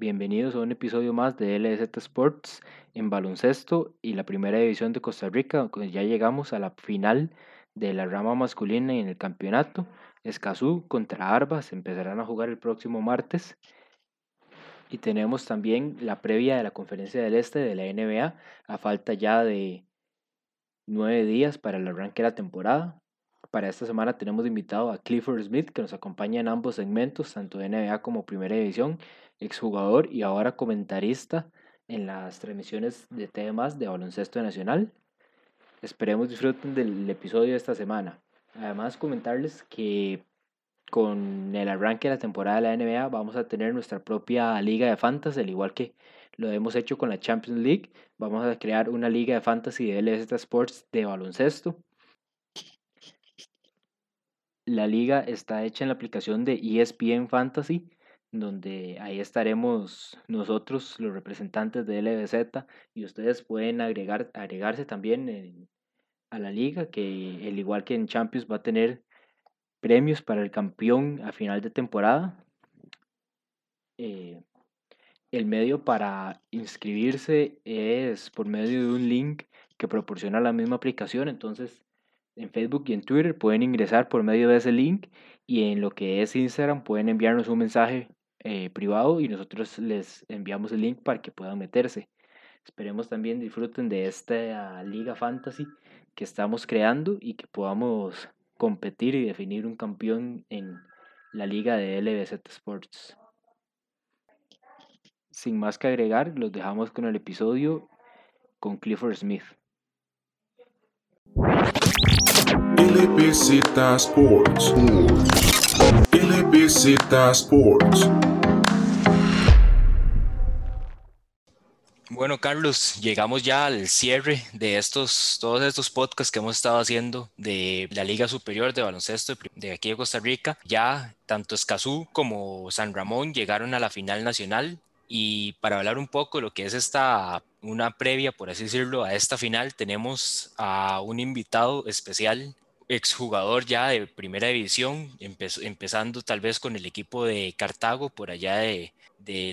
Bienvenidos a un episodio más de LZ Sports en baloncesto y la primera división de Costa Rica. Ya llegamos a la final de la rama masculina en el campeonato. Escazú contra Arbas empezarán a jugar el próximo martes. Y tenemos también la previa de la Conferencia del Este de la NBA a falta ya de nueve días para el arranque de la temporada. Para esta semana tenemos invitado a Clifford Smith que nos acompaña en ambos segmentos, tanto de NBA como Primera División, exjugador y ahora comentarista en las transmisiones de temas de baloncesto nacional. Esperemos disfruten del episodio de esta semana. Además, comentarles que con el arranque de la temporada de la NBA vamos a tener nuestra propia liga de fantasy, al igual que lo hemos hecho con la Champions League. Vamos a crear una liga de fantasy de LZ Sports de baloncesto. La liga está hecha en la aplicación de ESPN Fantasy, donde ahí estaremos nosotros, los representantes de LBZ, y ustedes pueden agregar, agregarse también a la liga, que al igual que en Champions va a tener premios para el campeón a final de temporada. Eh, el medio para inscribirse es por medio de un link que proporciona la misma aplicación, entonces en Facebook y en Twitter pueden ingresar por medio de ese link y en lo que es Instagram pueden enviarnos un mensaje eh, privado y nosotros les enviamos el link para que puedan meterse. Esperemos también disfruten de esta liga fantasy que estamos creando y que podamos competir y definir un campeón en la liga de LBZ Sports. Sin más que agregar, los dejamos con el episodio con Clifford Smith. LBZ Sports. LBZ Sports. Bueno, Carlos, llegamos ya al cierre de estos, todos estos podcasts que hemos estado haciendo de la Liga Superior de Baloncesto de aquí de Costa Rica. Ya tanto Escazú como San Ramón llegaron a la final nacional y para hablar un poco de lo que es esta, una previa, por así decirlo, a esta final, tenemos a un invitado especial, exjugador ya de primera división, empezando tal vez con el equipo de Cartago por allá de,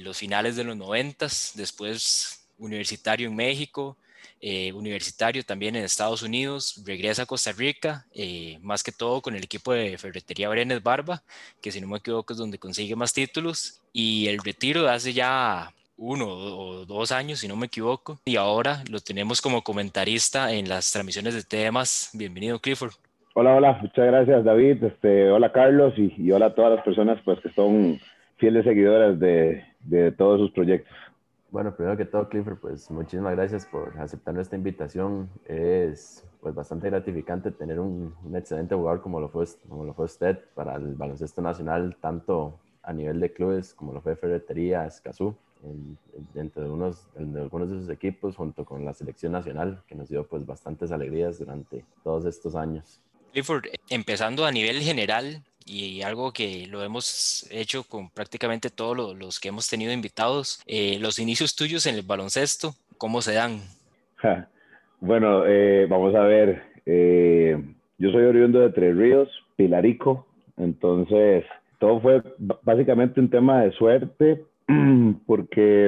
los finales de los noventas, después universitario en México, eh, universitario también en Estados Unidos, regresa a Costa Rica, eh, más que todo con el equipo de Ferretería Brenes Barba, que si no me equivoco es donde consigue más títulos, y el retiro hace ya uno o dos años, si no me equivoco, y ahora lo tenemos como comentarista en las transmisiones de temas. Bienvenido, Clifford. Hola, hola, muchas gracias, David. Este, hola, Carlos, y, hola a todas las personas pues, que son fieles seguidoras de, de todos sus proyectos. Bueno, primero que todo, Clifford, pues muchísimas gracias por aceptar nuestra invitación. Es pues bastante gratificante tener un, un, excelente jugador como lo, fue, como lo fue usted para el baloncesto nacional, tanto a nivel de clubes como lo fue Ferretería, Escazú, dentro de, unos, de algunos de sus equipos, junto con la selección nacional, que nos dio pues bastantes alegrías durante todos estos años. Clifford, empezando a nivel general, y algo que lo hemos hecho con prácticamente todos los que hemos tenido invitados. Eh, los inicios tuyos en el baloncesto, ¿cómo se dan? Bueno, eh, vamos a ver. Eh, yo soy oriundo de Tres Ríos, Pilarico, entonces todo fue básicamente un tema de suerte porque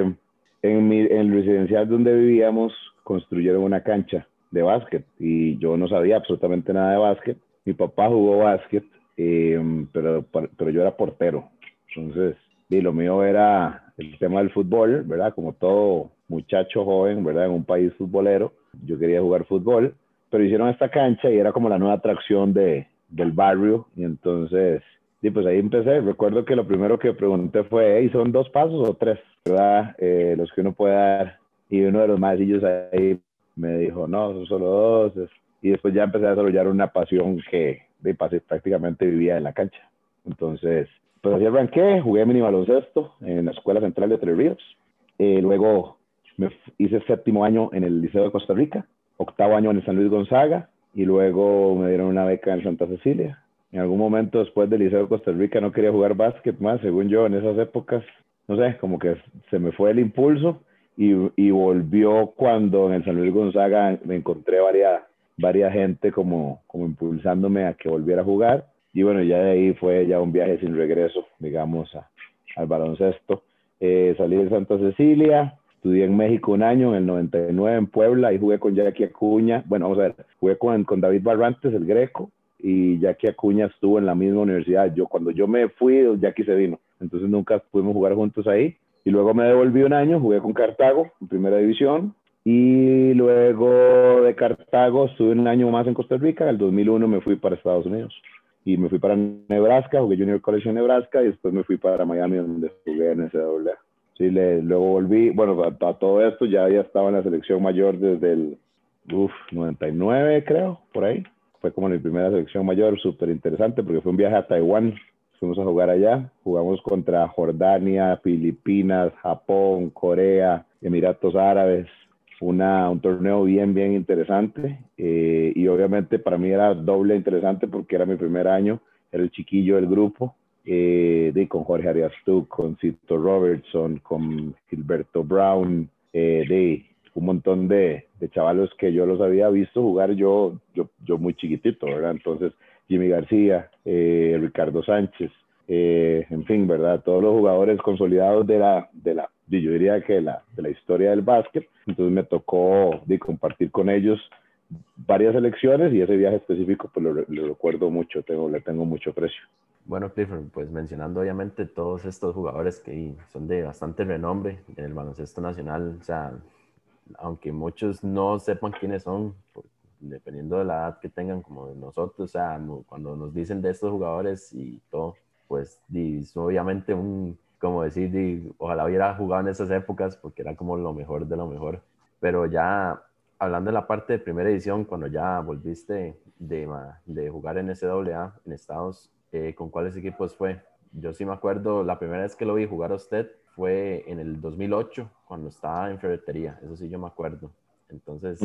en, mi, en el residencial donde vivíamos construyeron una cancha de básquet y yo no sabía absolutamente nada de básquet. Mi papá jugó básquet Em, pero, pero yo era portero. Entonces, y lo mío era el tema del fútbol, ¿verdad? Como todo muchacho joven, ¿verdad? En un país futbolero, yo quería jugar fútbol, pero hicieron esta cancha y era como la nueva atracción de, del barrio. Y entonces, y pues ahí empecé. Recuerdo que lo primero que pregunté fue, ¿y ¿son dos pasos o tres? ¿Verdad? Eh, los que uno puede dar. Y uno de los maecillos ahí me dijo, no, son solo dos. Y después ya empecé a desarrollar una pasión que, de prácticamente vivía en la cancha. Entonces, pues así arranqué, jugué mini baloncesto en la Escuela Central de Tres Ríos. Eh, luego me hice séptimo año en el Liceo de Costa Rica, octavo año en el San Luis Gonzaga y luego me dieron una beca en Santa Cecilia. En algún momento después del Liceo de Costa Rica no quería jugar básquet más, según yo, en esas épocas, no sé, como que se me fue el impulso y, volvió cuando en el San Luis Gonzaga me encontré varias varias gente como, como impulsándome a que volviera a jugar. Y bueno, ya de ahí fue ya un viaje sin regreso, digamos, al baloncesto. eh, salí de Santa Cecilia, estudié en México un año, en el 99 en Puebla, y jugué con Jackie Acuña, bueno, vamos a ver, jugué con, con David Barrantes, el greco, y Jackie Acuña estuvo en la misma universidad. Yo cuando yo me fui, Jackie se vino, entonces nunca pudimos jugar juntos ahí. Y luego me devolví un año, jugué con Cartago en primera división, y luego de Cartago estuve un año más en Costa Rica, en el 2001 me fui para Estados Unidos. Y me fui para Nebraska, jugué Junior College en Nebraska y después me fui para Miami donde jugué en NCAA. Sí, le, luego volví, bueno, a, todo esto ya, ya estaba en la selección mayor desde el uf, 99 creo, por ahí. Fue como mi primera selección mayor, súper interesante porque fue un viaje a Taiwán, fuimos a jugar allá, jugamos contra Jordania, Filipinas, Japón, Corea, Emiratos Árabes, una, un torneo bien, bien interesante eh, y obviamente para mí era doble interesante porque era mi primer año, era el chiquillo del grupo, eh, con Jorge Arias con Cito Robertson, con Gilberto Brown, eh, de un montón de, de chavalos que yo los había visto jugar yo, yo, yo muy chiquitito, ¿verdad? Entonces, Jimmy García, eh, Ricardo Sánchez, eh, en fin, ¿verdad? Todos los jugadores consolidados de la, de la, yo diría que la, de la historia del básquet. Entonces me tocó de compartir con ellos varias elecciones y ese viaje específico pues lo, recuerdo mucho, tengo, le tengo mucho precio. Bueno, Clifford, pues mencionando obviamente todos estos jugadores que son de bastante renombre en el baloncesto nacional, o sea, aunque muchos no sepan quiénes son, dependiendo de la edad que tengan como nosotros, o sea, cuando nos dicen de estos jugadores y todo, pues obviamente un, como decir, ojalá hubiera jugado en esas épocas porque era como lo mejor de lo mejor, pero ya hablando de la parte de primera edición, cuando ya volviste de, de jugar en SWA en Estados, eh, ¿con cuáles equipos fue? Yo sí me acuerdo, la primera vez que lo vi jugar a usted fue en el 2008, cuando estaba en ferretería, eso sí yo me acuerdo. Entonces,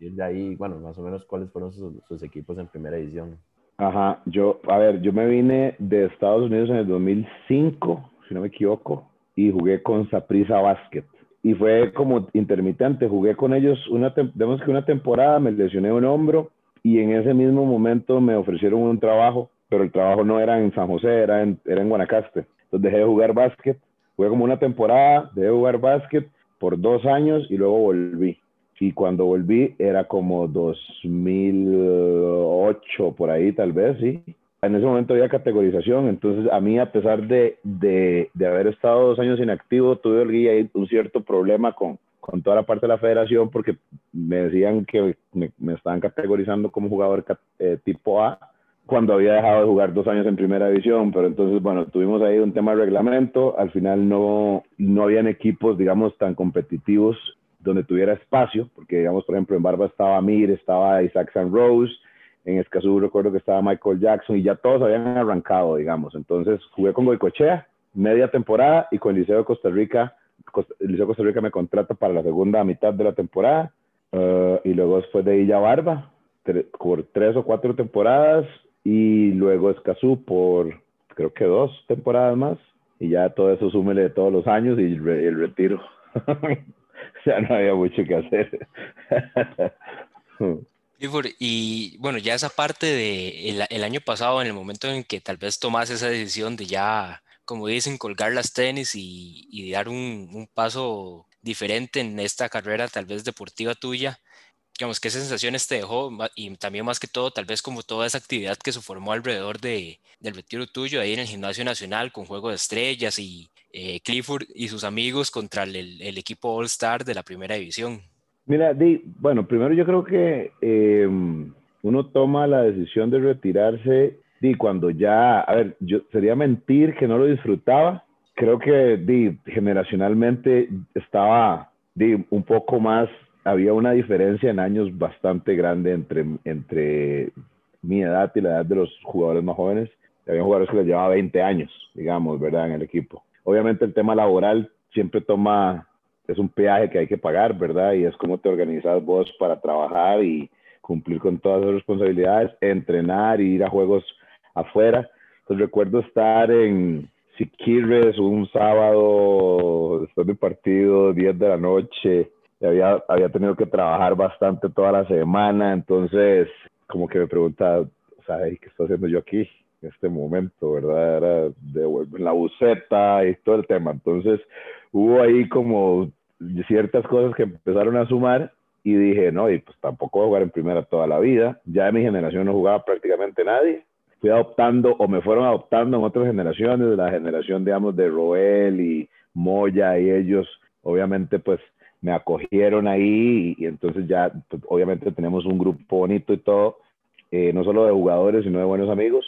y de ahí, bueno, más o menos, ¿cuáles fueron sus, equipos en primera edición? Ajá, yo, a ver, yo me vine de Estados Unidos en el 2005, si no me equivoco, y jugué con Saprisa Basket. Y fue como intermitente, jugué con ellos una, digamos que una temporada, me lesioné un hombro y en ese mismo momento me ofrecieron un trabajo, pero el trabajo no era en San José, era en, era en Guanacaste. Entonces dejé de jugar básquet Jugué como una temporada de jugar básquet por dos años y luego volví. Y cuando volví era como 2008, por ahí tal vez, sí. En ese momento había categorización, entonces a mí a pesar de, de, de haber estado dos años inactivo, tuve ahí un cierto problema con, con toda la parte de la federación porque me decían que me, me estaban categorizando como jugador eh, tipo A cuando había dejado de jugar dos años en primera división, pero entonces, bueno, tuvimos ahí un tema de reglamento, al final no, no habían equipos, digamos, tan competitivos donde tuviera espacio, porque, digamos, por ejemplo, en Barba estaba Mir, estaba Isaac San Rose, en Escazú recuerdo que estaba Michael Jackson y ya todos habían arrancado, digamos. Entonces jugué con Goicochea media temporada y con el Liceo de Costa Rica, el Liceo de Costa Rica me contrata para la segunda mitad de la temporada uh, y luego después de ella Barba, por tres o cuatro temporadas y luego Escazú por creo que dos temporadas más y ya todo eso súmele de todos los años y el, retiro. ya no había mucho que hacer. y bueno, ya esa parte de el, año pasado, en el momento en que tal vez tomas esa decisión de ya, como dicen, colgar las tenis y, dar un, un, paso diferente en esta carrera tal vez deportiva tuya, digamos, qué sensaciones te dejó y también más que todo, tal vez como toda esa actividad que se formó alrededor de, del retiro tuyo ahí en el Gimnasio Nacional con Juego de Estrellas y eh, Clifford y sus amigos contra el, equipo All Star de la primera división. Mira, Di, bueno, primero yo creo que em, uno toma la decisión de retirarse Di, cuando ya, a ver, yo sería mentir que no lo disfrutaba. Creo que Di, generacionalmente estaba un poco más había una diferencia en años bastante grande entre, entre mi edad y la edad de los jugadores más jóvenes. Había jugadores que les llevaba 20 años, digamos, ¿verdad? En el equipo. Obviamente el tema laboral siempre toma, es un peaje que hay que pagar, ¿verdad? Y es como te organizas vos para trabajar y cumplir con todas las responsabilidades, entrenar y ir a juegos afuera. Entonces recuerdo estar en Siquirres un sábado después del partido, 10 de la noche, había, había tenido que trabajar bastante toda la semana, entonces como que me preguntaba, ¿sabes qué estoy haciendo yo aquí? Este momento, ¿verdad? Era de, la buceta y todo el tema. Entonces hubo ahí como ciertas cosas que empezaron a sumar y dije, no, y pues tampoco voy a jugar en primera toda la vida. Ya en mi generación no jugaba prácticamente nadie. Fui adoptando o me fueron adoptando en otras generaciones, la generación, digamos, de Roel y Moya y ellos, obviamente, pues me acogieron ahí y, entonces ya, pues, obviamente tenemos un grupo bonito y todo, eh, no solo de jugadores, sino de buenos amigos.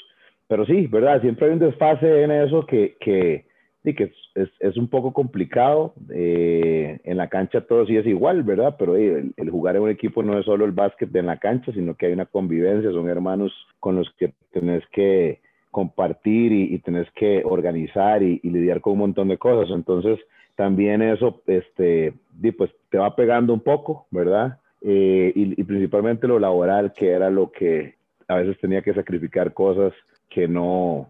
Pero sí, ¿verdad? Siempre hay un desfase en eso que, que, sí, que es, es, un poco complicado. Eh, en la cancha todo sí es igual, ¿verdad? Pero el, jugar en un equipo no es solo el básquet en la cancha, sino que hay una convivencia, son hermanos con los que tenés que compartir y, y tenés que organizar y, lidiar con un montón de cosas. Entonces, también eso, este, pues te va pegando un poco, ¿verdad? Eh, y principalmente lo laboral, que era lo que a veces tenía que sacrificar cosas que no,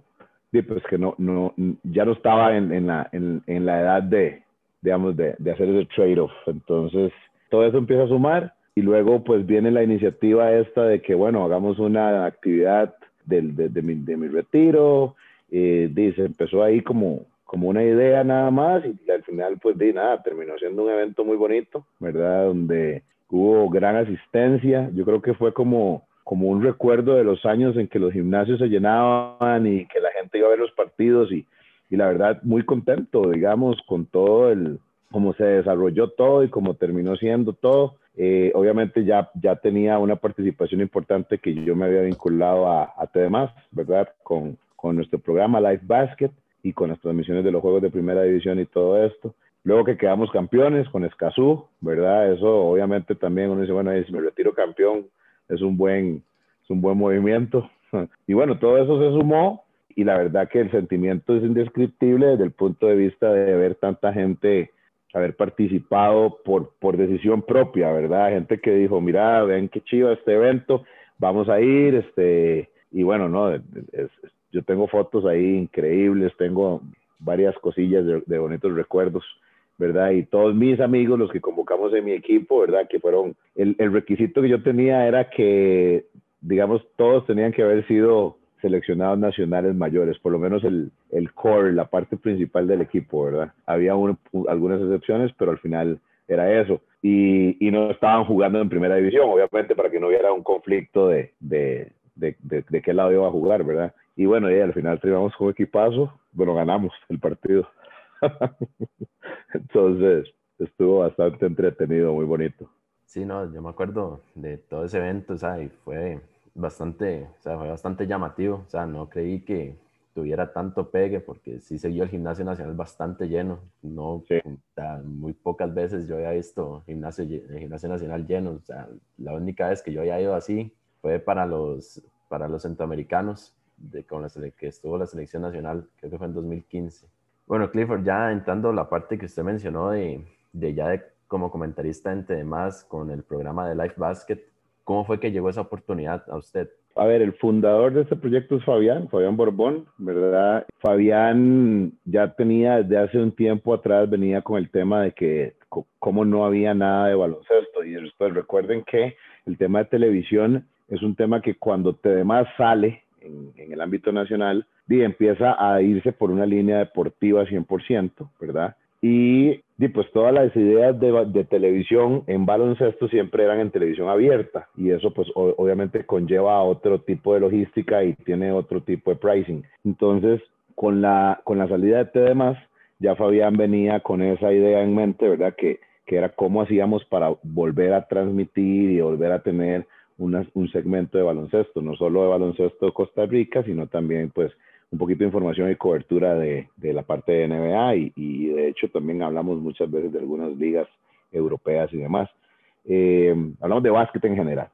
pues que no, no, ya no estaba en, en, la, en, en, la edad de, digamos, de, de hacer ese trade-off. Entonces, todo eso empieza a sumar y luego pues viene la iniciativa esta de que, bueno, hagamos una actividad del, de, mi, de mi, retiro. Eh, dice, empezó ahí como, como una idea nada más y al final pues de nada, terminó siendo un evento muy bonito, ¿verdad? Donde hubo gran asistencia. Yo creo que fue como como un recuerdo de los años en que los gimnasios se llenaban y que la gente iba a ver los partidos y, y la verdad muy contento, digamos, con todo el, cómo se desarrolló todo y cómo terminó siendo todo. Eh, obviamente ya, ya tenía una participación importante que yo me había vinculado a, a TDMás, ¿verdad? Con, con nuestro programa Life Basket y con las transmisiones de los juegos de primera división y todo esto. Luego que quedamos campeones con Escazú, ¿verdad? Eso obviamente también uno dice, bueno, si me retiro campeón, es un buen, es un buen movimiento. Y bueno, todo eso se sumó y la verdad que el sentimiento es indescriptible desde el punto de vista de ver tanta gente haber participado por, por decisión propia, ¿verdad? Gente que dijo, mira, ven qué chido este evento, vamos a ir, este, y bueno, no, yo tengo fotos ahí increíbles, tengo varias cosillas de, de bonitos recuerdos ¿verdad? Y todos mis amigos, los que convocamos en mi equipo, ¿verdad? Que fueron, el, el requisito que yo tenía era que, digamos, todos tenían que haber sido seleccionados nacionales mayores, por lo menos el, el core, la parte principal del equipo, ¿verdad? Había algunas excepciones, pero al final era eso. Y, y, no estaban jugando en primera división, obviamente, para que no hubiera un conflicto de, de, de, de, qué lado iba a jugar, ¿verdad? Y bueno, y al final terminamos con equipazo, bueno, ganamos el partido. Entonces, estuvo bastante entretenido, muy bonito. Sí, no, yo me acuerdo de todo ese evento, o sea, y fue bastante, o sea, fue bastante llamativo, o sea, no creí que tuviera tanto pegue porque sí siguió el gimnasio nacional bastante lleno, no, muy pocas veces yo había visto gimnasio, el gimnasio nacional lleno, o sea, la única vez que yo había ido así fue para los, para los centroamericanos, de, con la que estuvo la selección nacional, creo que fue en 2015 bueno, Clifford, ya entrando la parte que usted mencionó de, de ya de, como comentarista entre demás con el programa de Life Basket, ¿cómo fue que llegó esa oportunidad a usted? A ver, el fundador de este proyecto es Fabián, Fabián Borbón, ¿verdad? Fabián ya tenía desde hace un tiempo atrás, venía con el tema de que como no había nada de baloncesto. Y después recuerden que el tema de televisión es un tema que cuando te demás sale en, en el ámbito nacional, y empieza a irse por una línea deportiva 100%, ¿verdad? Y, y pues todas las ideas de, de, televisión en baloncesto siempre eran en televisión abierta y eso pues obviamente conlleva a otro tipo de logística y tiene otro tipo de pricing. Entonces, con la, con la salida de TDMás, ya Fabián venía con esa idea en mente, ¿verdad? Que, que era cómo hacíamos para volver a transmitir y volver a tener una, un segmento de baloncesto, no solo de baloncesto Costa Rica, sino también pues un poquito de información y cobertura de, de la parte de NBA y, y, de hecho también hablamos muchas veces de algunas ligas europeas y demás. Eh, hablamos de básquet en general,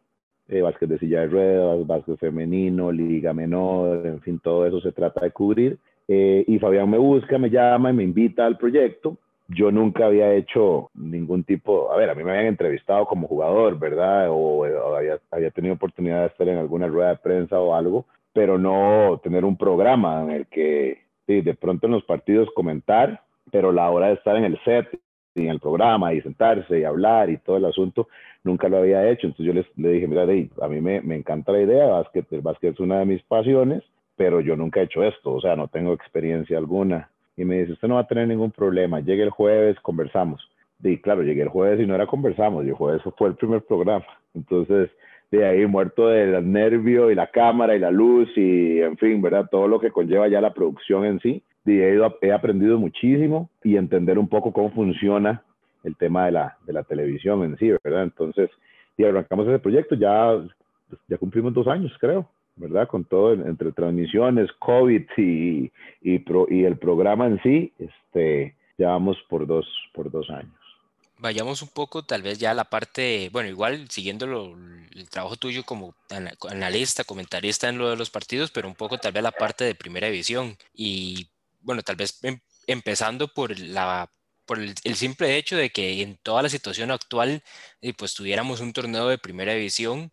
eh, básquet de silla de ruedas, básquet femenino, liga menor, en fin, todo eso se trata de cubrir. Eh, y Fabián me busca, me llama y me invita al proyecto. Yo nunca había hecho ningún tipo, a ver, a mí me habían entrevistado como jugador, ¿verdad? O, o había, tenido oportunidad de estar en alguna rueda de prensa o algo, pero no tener un programa en el que sí, de pronto en los partidos comentar, pero la hora de estar en el set y en el programa y sentarse y hablar y todo el asunto, nunca lo había hecho. Entonces yo les, le dije, mira, a mí me, me, encanta la idea, básquet, el básquet es una de mis pasiones, pero yo nunca he hecho esto, o sea, no tengo experiencia alguna. Y me dice, usted no va a tener ningún problema, llegue el jueves, conversamos. Y claro, llegué el jueves y no era conversamos, y el jueves fue el primer programa. Entonces, de ahí muerto del nervio y la cámara y la luz y, en fin, ¿verdad? Todo lo que conlleva ya la producción en sí. Y he, he aprendido muchísimo y entender un poco cómo funciona el tema de la, de la televisión en sí, ¿verdad? Entonces, y arrancamos ese proyecto, ya, ya cumplimos dos años, creo, ¿verdad? Con todo, entre transmisiones, COVID y, y, el programa en sí, este, ya vamos por dos, por dos años. Vayamos un poco tal vez ya a la parte, bueno, igual siguiendo el trabajo tuyo como analista, comentarista en lo de los partidos, pero un poco tal vez la parte de primera división. Y bueno, tal vez em, empezando por la por el, simple hecho de que en toda la situación actual, eh, pues tuviéramos un torneo de primera división,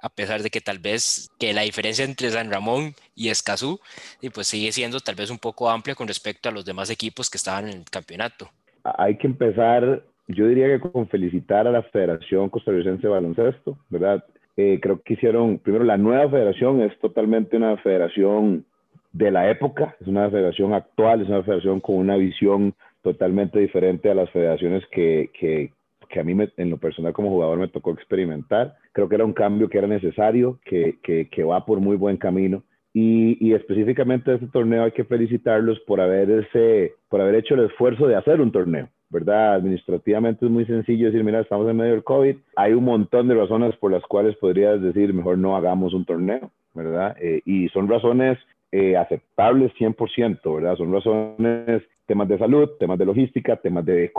a pesar de que tal vez que la diferencia entre San Ramón y Escazú, y pues sigue siendo tal vez un poco amplia con respecto a los demás equipos que estaban en el campeonato. Hay que empezar, yo diría que con felicitar a la Federación Costarricense de Baloncesto, ¿verdad? Eh, creo que hicieron, primero la nueva federación es totalmente una federación de la época, es una federación actual, es una federación con una visión totalmente diferente a las federaciones que, que, que a mí en lo personal como jugador me tocó experimentar. Creo que era un cambio que era necesario, que, que, que va por muy buen camino. Y, y, específicamente este torneo hay que felicitarlos por haber, ese, por haber hecho el esfuerzo de hacer un torneo, ¿verdad? Administrativamente es muy sencillo decir, mira, estamos en medio del COVID, hay un montón de razones por las cuales podrías decir, mejor no hagamos un torneo, ¿verdad? Eh, y son razones eh, aceptables 100%, ¿verdad? Son razones temas de salud, temas de logística, temas de,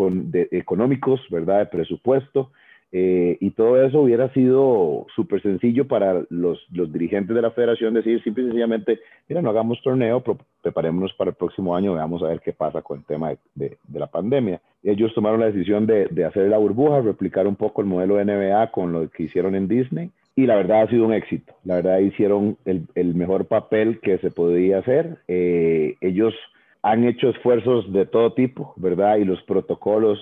económicos, ¿verdad? De presupuesto. Eh, y todo eso hubiera sido súper sencillo para los, los, dirigentes de la federación decir simple y sencillamente, mira, no hagamos torneo, preparémonos para el próximo año, veamos a ver qué pasa con el tema de, de, la pandemia. Ellos tomaron la decisión de, de, hacer la burbuja, replicar un poco el modelo de NBA con lo que hicieron en Disney. Y la verdad ha sido un éxito. La verdad hicieron el, el mejor papel que se podía hacer. Eh, ellos han hecho esfuerzos de todo tipo, ¿verdad? Y los protocolos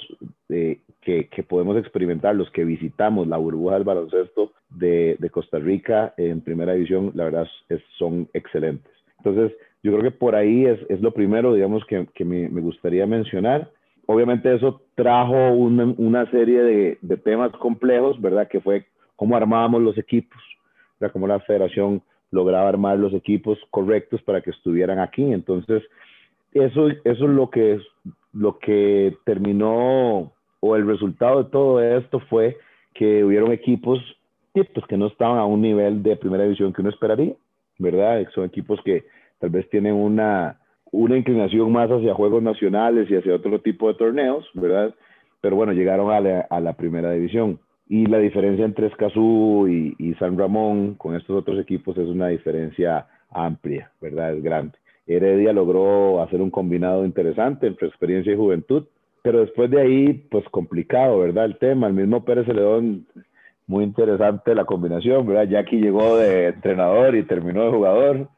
que, que, podemos experimentar, los que visitamos la burbuja del baloncesto de, de Costa Rica en primera división, la verdad es, son excelentes. Entonces, yo creo que por ahí es, es lo primero, digamos, que, que me, me, gustaría mencionar. Obviamente eso trajo una, una serie de, de, temas complejos, ¿verdad? Que fue cómo armábamos los equipos, ¿verdad? Cómo la federación lograba armar los equipos correctos para que estuvieran aquí. Entonces, eso, eso es lo que, lo que terminó, o el resultado de todo esto fue que hubieron equipos pues, que no estaban a un nivel de primera división que uno esperaría, ¿verdad? Son equipos que tal vez tienen una, una inclinación más hacia juegos nacionales y hacia otro tipo de torneos, ¿verdad? Pero bueno, llegaron a la, a la primera división. Y la diferencia entre Escazú y, y, San Ramón con estos otros equipos es una diferencia amplia, ¿verdad? Es grande. Heredia logró hacer un combinado interesante entre experiencia y juventud, pero después de ahí, pues complicado, ¿verdad? El tema, el mismo Pérez Celedón, muy interesante la combinación, ¿verdad? Jackie llegó de entrenador y terminó de jugador,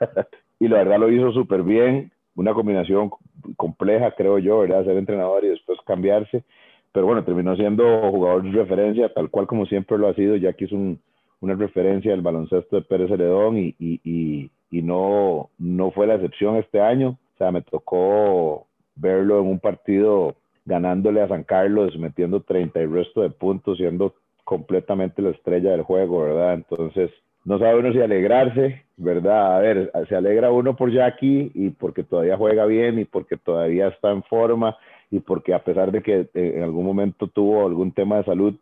y la verdad lo hizo súper bien, una combinación compleja, creo yo, ¿verdad? Ser entrenador y después cambiarse, pero bueno, terminó siendo jugador de referencia, tal cual como siempre lo ha sido, Jackie es un, una referencia del baloncesto de Pérez Celedón y y no, no fue la excepción este año. O sea, me tocó verlo en un partido ganándole a San Carlos, metiendo 30 y resto de puntos, siendo completamente la estrella del juego, ¿verdad? Entonces, no sabe uno si alegrarse, ¿verdad? A ver, se alegra uno por Jackie y porque todavía juega bien y porque todavía está en forma y porque a pesar de que eh, en algún momento tuvo algún tema de salud,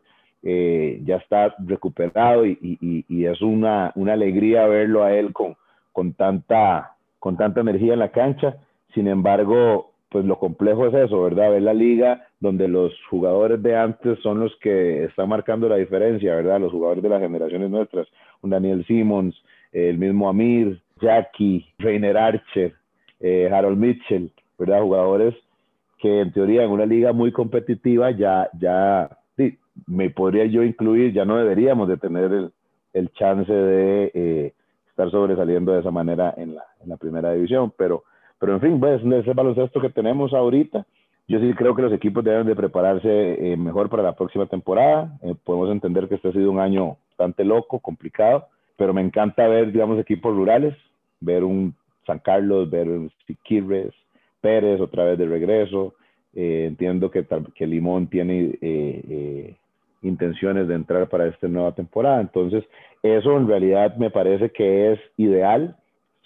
eh, ya está recuperado y, y, y es una, una alegría verlo a él con, con tanta, con tanta energía en la cancha. Sin embargo, pues lo complejo es eso, ¿verdad? Ver la liga donde los jugadores de antes son los que están marcando la diferencia, ¿verdad? Los jugadores de las generaciones nuestras, un Daniel Simmons, el mismo Amir, Jackie, Reiner Archer, eh, Harold Mitchell, ¿verdad? Jugadores que en teoría en una liga muy competitiva ya, ya, sí, me podría yo incluir, ya no deberíamos de tener el, el chance de eh, estar sobresaliendo de esa manera en la, en la primera división. Pero, pero en fin, pues ese baloncesto que tenemos ahorita, yo sí creo que los equipos deben de prepararse eh, mejor para la próxima temporada. Eh, podemos entender que este ha sido un año bastante loco, complicado, pero me encanta ver, digamos, equipos rurales, ver un San Carlos, ver un Siquirres, Pérez otra vez de regreso. Eh, entiendo que, que Limón tiene intenciones de entrar para esta nueva temporada. Entonces, eso en realidad me parece que es ideal,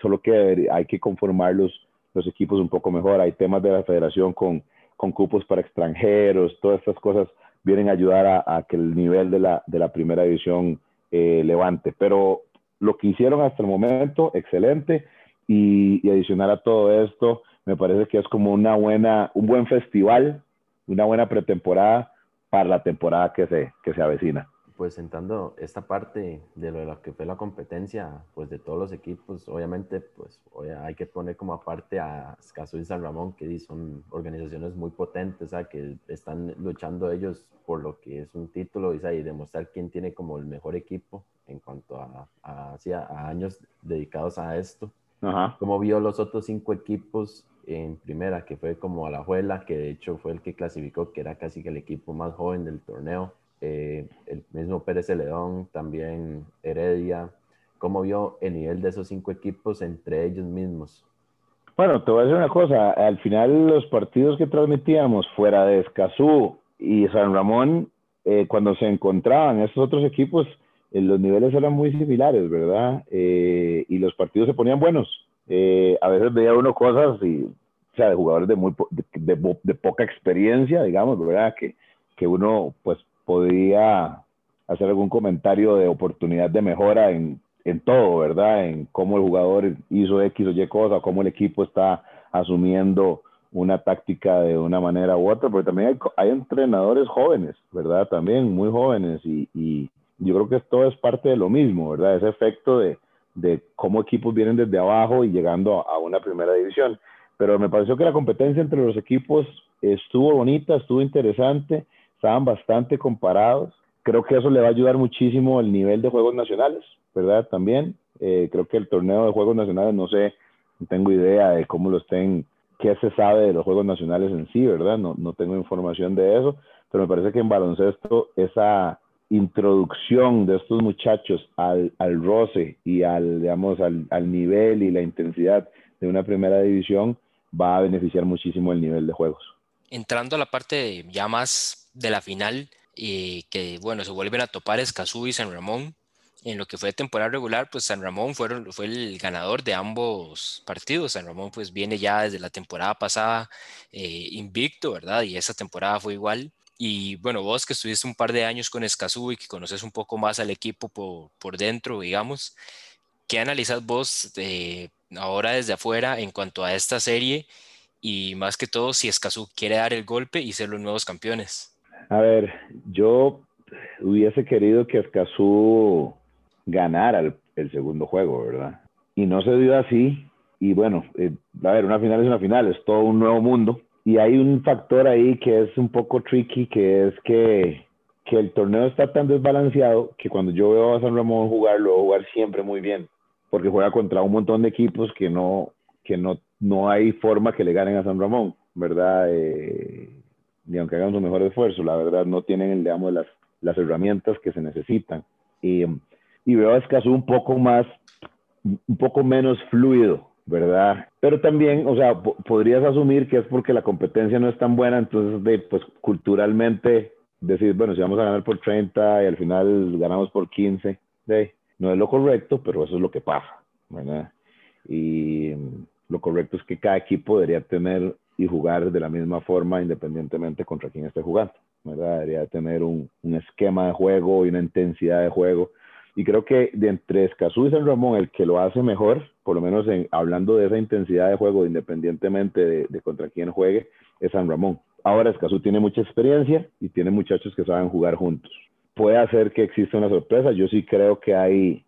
solo que hay que conformar los, los equipos un poco mejor. Hay temas de la federación con, con cupos para extranjeros, todas estas cosas vienen a ayudar a, que el nivel de la, de la primera división eh, levante. Pero lo que hicieron hasta el momento, excelente. Y, y, adicional a todo esto, me parece que es como una buena, un buen festival, una buena pretemporada para la temporada que se, que se avecina. Pues entrando esta parte de lo de lo que fue la competencia, pues de todos los equipos, obviamente, pues hay que poner como aparte a Escazú y San Ramón, que son organizaciones muy potentes, que están luchando ellos por lo que es un título y demostrar quién tiene como el mejor equipo en cuanto a, a, a años dedicados a esto. Ajá. Como vio los otros cinco equipos en primera, que fue como Alajuela, que de hecho fue el que clasificó, que era casi que el equipo más joven del torneo. Eh, el mismo Pérez Celedón, también Heredia. ¿Cómo vio el nivel de esos cinco equipos entre ellos mismos? Bueno, te voy a decir una cosa. Al final, los partidos que transmitíamos fuera de Escazú y San Ramón, eh, cuando se encontraban estos otros equipos, eh, los niveles eran muy similares, ¿verdad? y los partidos se ponían buenos. A veces veía uno cosas y o sea, de jugadores de, muy, de, de, poca experiencia, digamos, ¿verdad? Que, que uno pues podría hacer algún comentario de oportunidad de mejora en, en todo, ¿verdad? En cómo el jugador hizo X o Y cosa, cómo el equipo está asumiendo una táctica de una manera u otra, pero también hay, hay entrenadores jóvenes, ¿verdad? También muy jóvenes y, y, yo creo que esto es parte de lo mismo, ¿verdad? Ese efecto de, de cómo equipos vienen desde abajo y llegando a, una primera división pero me pareció que la competencia entre los equipos estuvo bonita, estuvo interesante, estaban bastante comparados. Creo que eso le va a ayudar muchísimo el nivel de juegos nacionales, ¿verdad? También eh, creo que el torneo de juegos nacionales, no sé, no tengo idea de cómo lo estén, qué se sabe de los juegos nacionales en sí, ¿verdad? No, no tengo información de eso, pero me parece que en baloncesto esa introducción de estos muchachos al, al roce y al, digamos, al, al nivel y la intensidad de una primera división va a beneficiar muchísimo el nivel de juegos. Entrando a la parte ya más de la final, y que bueno, se vuelven a topar Escazú y San Ramón. En lo que fue temporada regular, pues San Ramón fue el ganador de ambos partidos. San Ramón pues viene ya desde la temporada pasada eh, invicto, ¿verdad? Y esa temporada fue igual. Y bueno, vos que estuviste un par de años con Escazú y que conoces un poco más al equipo por, por dentro, digamos, ¿qué analizas vos de, ahora desde afuera en cuanto a esta serie y más que todo si Escazú quiere dar el golpe y ser los nuevos campeones? A ver, yo hubiese querido que Escazú ganara el, segundo juego, ¿verdad? Y no se dio así. Y bueno, eh, a ver, una final es una final, es todo un nuevo mundo. Y hay un factor ahí que es un poco tricky, que es que, que el torneo está tan desbalanceado que cuando yo veo a San Ramón jugar, lo voy jugar siempre muy bien porque juega contra un montón de equipos que no, que no, no hay forma que le ganen a San Ramón, ¿verdad? Eh, ni aunque hagan su mejor esfuerzo, la verdad no tienen, digamos, las, las herramientas que se necesitan. Y, y veo a Escazú un poco más, un poco menos fluido, ¿verdad? Pero también, o sea, podrías asumir que es porque la competencia no es tan buena, entonces, de, pues culturalmente decir, bueno, si vamos a ganar por 30 y al final ganamos por 15, de, no es lo correcto, pero eso es lo que pasa, ¿verdad? Y lo correcto es que cada equipo debería tener y jugar de la misma forma independientemente contra quién esté jugando, ¿verdad? Debería tener un, un esquema de juego y una intensidad de juego. Y creo que de entre Escazú y San Ramón, el que lo hace mejor, por lo menos en, hablando de esa intensidad de juego, independientemente de, de contra quién juegue, es San Ramón. Ahora Escazú tiene mucha experiencia y tiene muchachos que saben jugar juntos puede hacer que exista una sorpresa. Yo sí creo que hay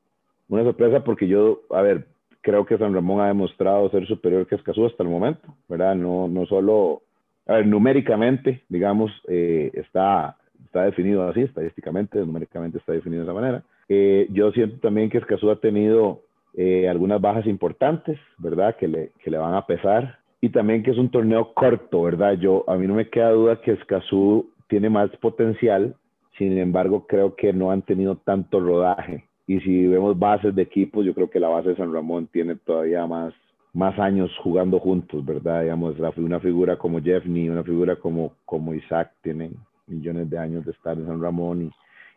una sorpresa porque yo, a ver, creo que San Ramón ha demostrado ser superior que Escazú hasta el momento, ¿verdad? No, no solo, a ver, numéricamente, digamos, eh, está, está definido así, estadísticamente, numéricamente está definido de esa manera. Eh, yo siento también que Escazú ha tenido eh, algunas bajas importantes, ¿verdad? Que le, que le van a pesar. Y también que es un torneo corto, ¿verdad? Yo, a mí no me queda duda que Escazú tiene más potencial sin embargo, creo que no han tenido tanto rodaje Y si vemos bases de equipos, yo creo que la base de San Ramón tiene todavía más, más años jugando juntos, ¿verdad? Digamos, una figura como Jeffney, una figura como, como Isaac, tienen millones de años de estar en San Ramón y,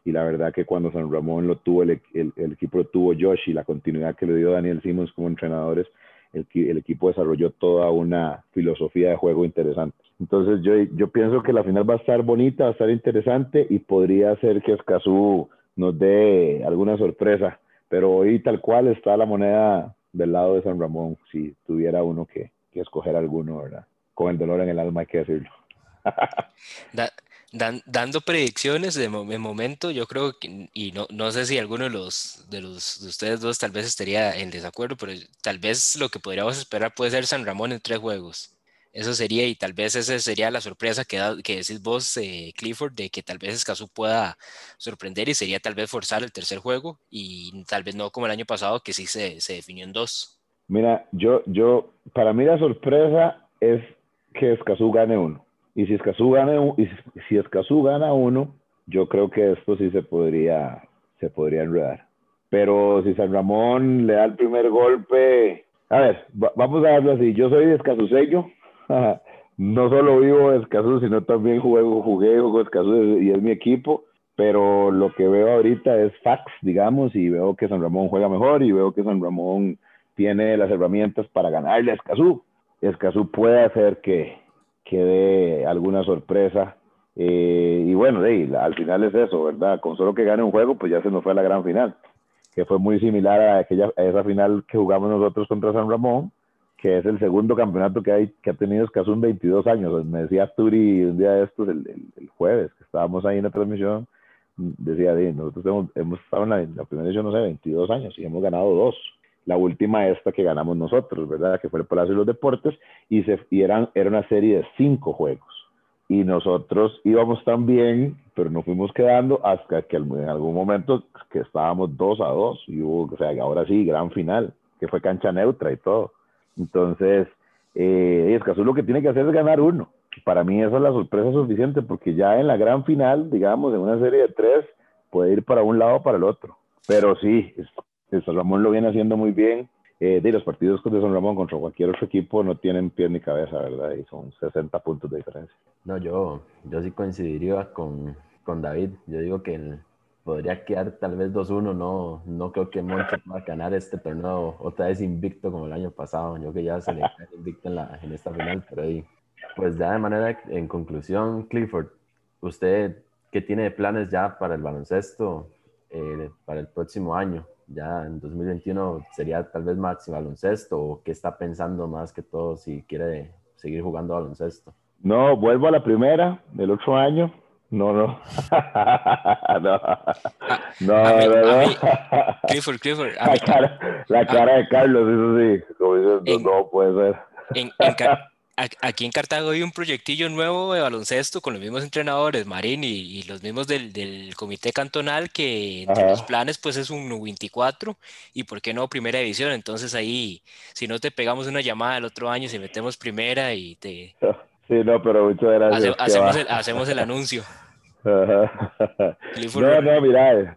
y la verdad que cuando San Ramón lo tuvo, el, el, el, equipo lo tuvo Josh y la continuidad que le dio Daniel Simmons como entrenadores, el, el, equipo desarrolló toda una filosofía de juego interesante. Entonces yo, yo pienso que la final va a estar bonita, va a estar interesante y podría ser que Escazú nos dé alguna sorpresa, pero hoy tal cual está la moneda del lado de San Ramón, si tuviera uno que, que escoger alguno, ¿verdad? Con el dolor en el alma hay que decirlo. da, dan, dando predicciones de, de, momento, yo creo que, y no, no sé si alguno de los, de los de ustedes dos tal vez estaría en desacuerdo, pero tal vez lo que podríamos esperar puede ser San Ramón en tres juegos. Eso sería, y tal vez esa sería la sorpresa que, da, que decís vos, eh, Clifford, de que tal vez Escazú pueda sorprender y sería tal vez forzar el tercer juego y tal vez no como el año pasado que sí se, se definió en dos. Mira, yo, yo, para mí la sorpresa es que Escazú gane uno. Y si Escazú gana, si Escazú gana uno, yo creo que esto sí se podría, se podría enredar. Pero si San Ramón le da el primer golpe, a ver, vamos a darlo así. Yo soy de no solo vivo en Escazú, sino también juego, jugué, juego Escazú y es mi equipo. Pero lo que veo ahorita es fax, digamos, y veo que San Ramón juega mejor y veo que San Ramón tiene las herramientas para ganarle a Escazú. Escazú puede hacer que, que dé alguna sorpresa. Eh, y bueno, de, al final es eso, ¿verdad? Con solo que gane un juego, pues ya se nos fue a la gran final, que fue muy similar a, aquella, a esa final que jugamos nosotros contra San Ramón, que es el segundo campeonato que, hay, que ha tenido Escazú en 22 años. Me decía Turi un día de estos, el, el, jueves, que estábamos ahí en la transmisión, decía, nosotros hemos, hemos estado en la, la primera edición, no sé, 22 años y hemos ganado dos la última esta que ganamos nosotros, ¿verdad? Que fue el Palacio de los Deportes, y, se, y eran, era una serie de cinco juegos. Y nosotros íbamos tan bien, pero nos fuimos quedando hasta que en algún momento que estábamos dos a dos, y hubo, o sea, ahora sí, gran final, que fue cancha neutra y todo. Entonces, eh, Escazú lo que tiene que hacer es ganar uno. Para mí esa es la sorpresa suficiente, porque ya en la gran final, digamos, en una serie de tres, puede ir para un lado o para el otro. Pero sí, San Ramón lo viene haciendo muy bien. Eh, de los partidos de San Ramón contra cualquier otro equipo no tienen pie ni cabeza, ¿verdad? Y son 60 puntos de diferencia. No, yo, yo sí coincidiría con, con David. Yo digo que podría quedar tal vez 2-1. No, no creo que Moncho va a ganar este torneo otra vez invicto como el año pasado. Yo que ya se le invicto en, la, en esta final, pero ahí. Pues ya de manera, en conclusión, Clifford, ¿usted qué tiene de planes ya para el baloncesto eh, para el próximo año? Ya en 2021 sería tal vez más baloncesto o qué está pensando más que todo si quiere seguir jugando baloncesto? No, vuelvo a la primera del otro año. No, no. no. no, a no, no. mí, Clifford, Clifford. a La mí- cara, la cara de Carlos, eso sí. Como diciendo, En- no puede ser. en- en a- aquí en Cartago hay un proyectillo nuevo de baloncesto con los mismos entrenadores, Marín y, y los mismos del, del comité cantonal, que entre Ajá. los planes pues es un 24 y por qué no primera división. Entonces ahí, si no te pegamos una llamada el otro año, si metemos primera y te Sí, no, pero muchas gracias. hace- hacemos el, hacemos el anuncio. Ajá. No, no, mira, eh,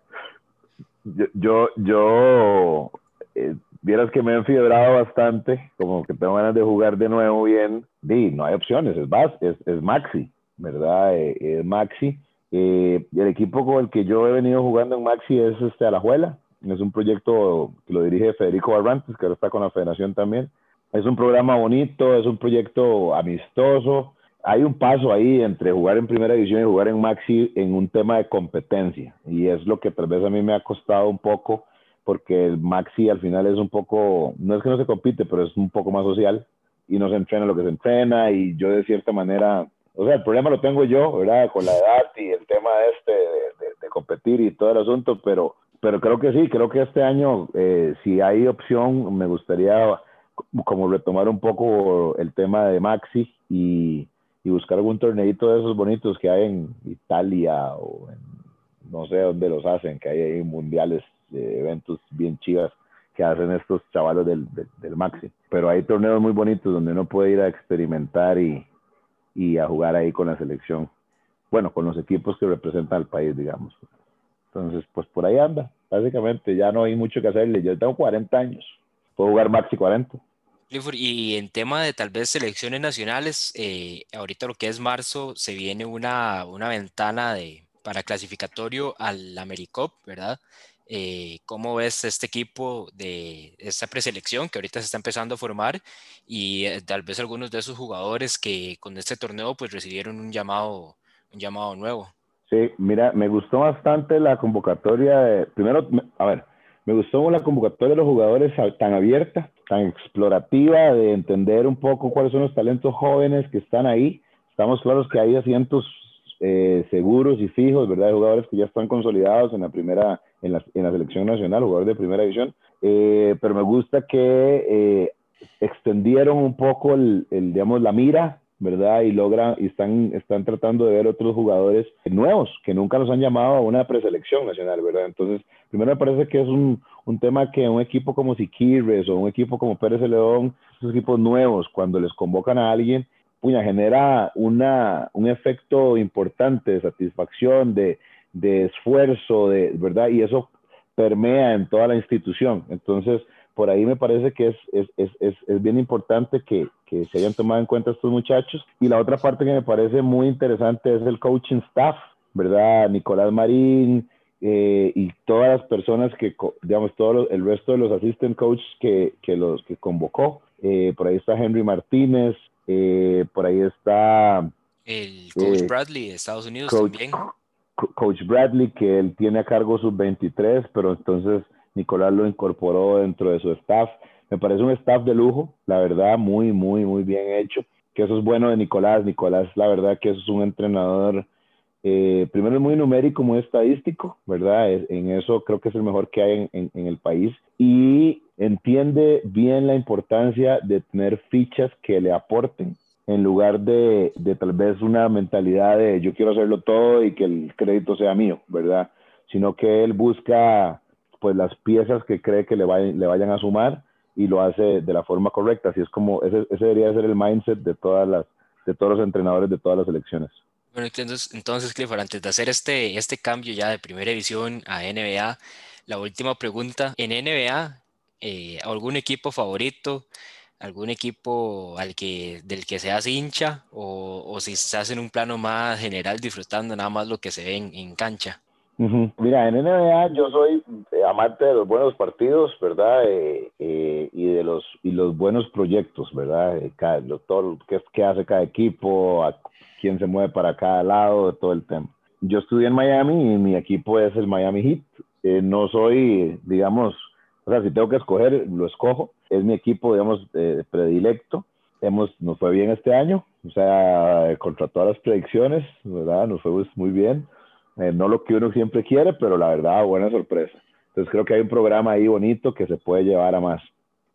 yo, yo, yo eh, vieras que me he enfiebrado bastante, como que tengo ganas de jugar de nuevo bien. Di, no hay opciones, es, es, es Maxi, ¿verdad? Eh, es Maxi. Eh, el equipo con el que yo he venido jugando en Maxi es este Alajuela. Es un proyecto que lo dirige Federico Barrantes, que ahora está con la federación también. Es un programa bonito, es un proyecto amistoso. Hay un paso ahí entre jugar en primera división y jugar en Maxi en un tema de competencia. Y es lo que tal vez a mí me ha costado un poco, porque el Maxi al final es un poco, no es que no se compite, pero es un poco más social y no se entrena lo que se entrena. Y yo de cierta manera, o sea, el problema lo tengo yo, ¿verdad? Con la edad y el tema este de, de, de competir y todo el asunto, pero, pero creo que sí, creo que este año, eh, si hay opción, me gustaría como retomar un poco el tema de Maxi y, buscar algún torneito de esos bonitos que hay en Italia o en no sé dónde los hacen, que hay ahí mundiales, eh, eventos bien chivas que hacen estos chavalos del, del, del, Maxi. Pero hay torneos muy bonitos donde uno puede ir a experimentar y, y a jugar ahí con la selección. Bueno, con los equipos que representan al país, digamos. Entonces, pues por ahí anda. básicamente, ya no hay mucho que hacerle. Yo tengo 40 años, puedo jugar maxi 40. Y en tema de tal vez selecciones nacionales, eh, ahorita lo que es marzo, se viene una, una ventana de, para clasificatorio al AmeriCup, ¿verdad? Eh, ¿Cómo ves este equipo de esta preselección que ahorita se está empezando a formar y eh, tal vez algunos de esos jugadores que con este torneo pues recibieron un llamado, un llamado nuevo? Sí, mira, me gustó bastante la convocatoria. De, primero, a ver, me gustó la convocatoria de los jugadores tan abierta, tan explorativa, de entender un poco cuáles son los talentos jóvenes que están ahí. Estamos claros que hay asientos eh, seguros y fijos, ¿verdad? Jugadores que ya están consolidados en la primera, en la, en la selección nacional, jugadores de primera división. Eh, pero me gusta que eh, extendieron un poco el, el, digamos, la mira ¿verdad? Y logran, y están, están tratando de ver otros jugadores nuevos que nunca los han llamado a una preselección nacional, ¿verdad? Entonces, primero me parece que es un, un tema que un equipo como Siquirres o un equipo como Pérez de León, esos equipos nuevos, cuando les convocan a alguien, puña, genera una, un efecto importante de satisfacción, de, de esfuerzo, de, ¿verdad? Y eso permea en toda la institución. Entonces, por ahí me parece que es, es, es, es bien importante que, que, se hayan tomado en cuenta estos muchachos. Y la otra parte que me parece muy interesante es el coaching staff, ¿verdad? Nicolás Marín eh, y todas las personas que, digamos, todo el resto de los assistant coaches que, que los que convocó. Eh, por ahí está Henry Martínez, eh, por ahí está... El coach Bradley de Estados Unidos también. Coach Bradley, que él tiene a cargo sus 23, pero entonces Nicolás lo incorporó dentro de su staff. Me parece un staff de lujo, la verdad, muy, muy, muy bien hecho. Que eso es bueno de Nicolás. Nicolás, la verdad que eso es un entrenador, eh, primero es muy numérico, muy estadístico, ¿verdad? En eso creo que es el mejor que hay en, en el país. Y entiende bien la importancia de tener fichas que le aporten en lugar de, de, tal vez una mentalidad de yo quiero hacerlo todo y que el crédito sea mío, ¿verdad? Sino que él busca pues las piezas que cree que le, le vayan a sumar y lo hace de la forma correcta. Así es como ese, ese debería ser el mindset de todas las de todos los entrenadores de todas las elecciones. Bueno, entonces, entonces Clifford, antes de hacer este, este cambio ya de primera división a NBA, la última pregunta, en NBA, eh, ¿algún equipo favorito? ¿Algún equipo al que, del que seas hincha? O, o si estás en un plano más general disfrutando nada más lo que se ve en, en cancha? Mira, en NBA yo soy eh, amante de los buenos partidos, ¿verdad? Eh, eh, y de los y los buenos proyectos, ¿verdad? Eh, cada, lo, todo qué, qué hace cada equipo, a quién se mueve para cada lado, todo el tema. Yo estudié en Miami y mi equipo es el Miami Heat. Eh, no soy, digamos, o sea, si tengo que escoger, lo escojo. Es mi equipo, digamos, predilecto. Hemos, nos fue bien este año, o sea, contra todas las predicciones, ¿verdad? Nos fue muy bien eh, no lo que uno siempre quiere, pero la verdad, buena sorpresa. Entonces creo que hay un programa ahí bonito que se puede llevar a más.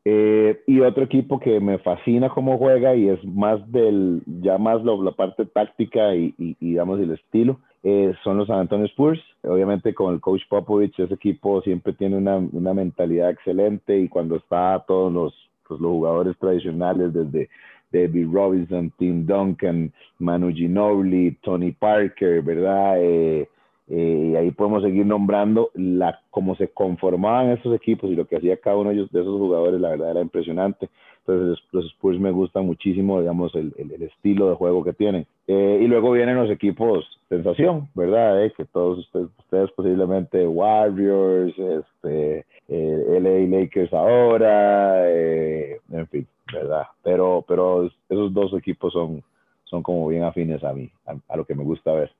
Eh, y otro equipo que me fascina cómo juega y es más del, ya más lo, la parte táctica y, y, y, digamos el estilo, eh, son los San Antonio Spurs. Obviamente con el coach Popovich ese equipo siempre tiene una, una mentalidad excelente y cuando está todos los, pues, los jugadores tradicionales desde David Robinson, Tim Duncan, Manu Ginobili, Tony Parker, ¿verdad? Eh, eh, ahí podemos seguir nombrando la, cómo se conformaban esos equipos y lo que hacía cada uno de esos jugadores, la verdad era impresionante. Entonces los Spurs me gustan muchísimo, digamos, el, el, el estilo de juego que tienen. Eh, y luego vienen los equipos sensación, ¿verdad? Eh, que todos ustedes, ustedes posiblemente Warriors, este, eh, LA Lakers ahora, eh, en fin, ¿verdad? Pero, pero esos dos equipos son, son como bien afines a mí, a, a lo que me gusta ver.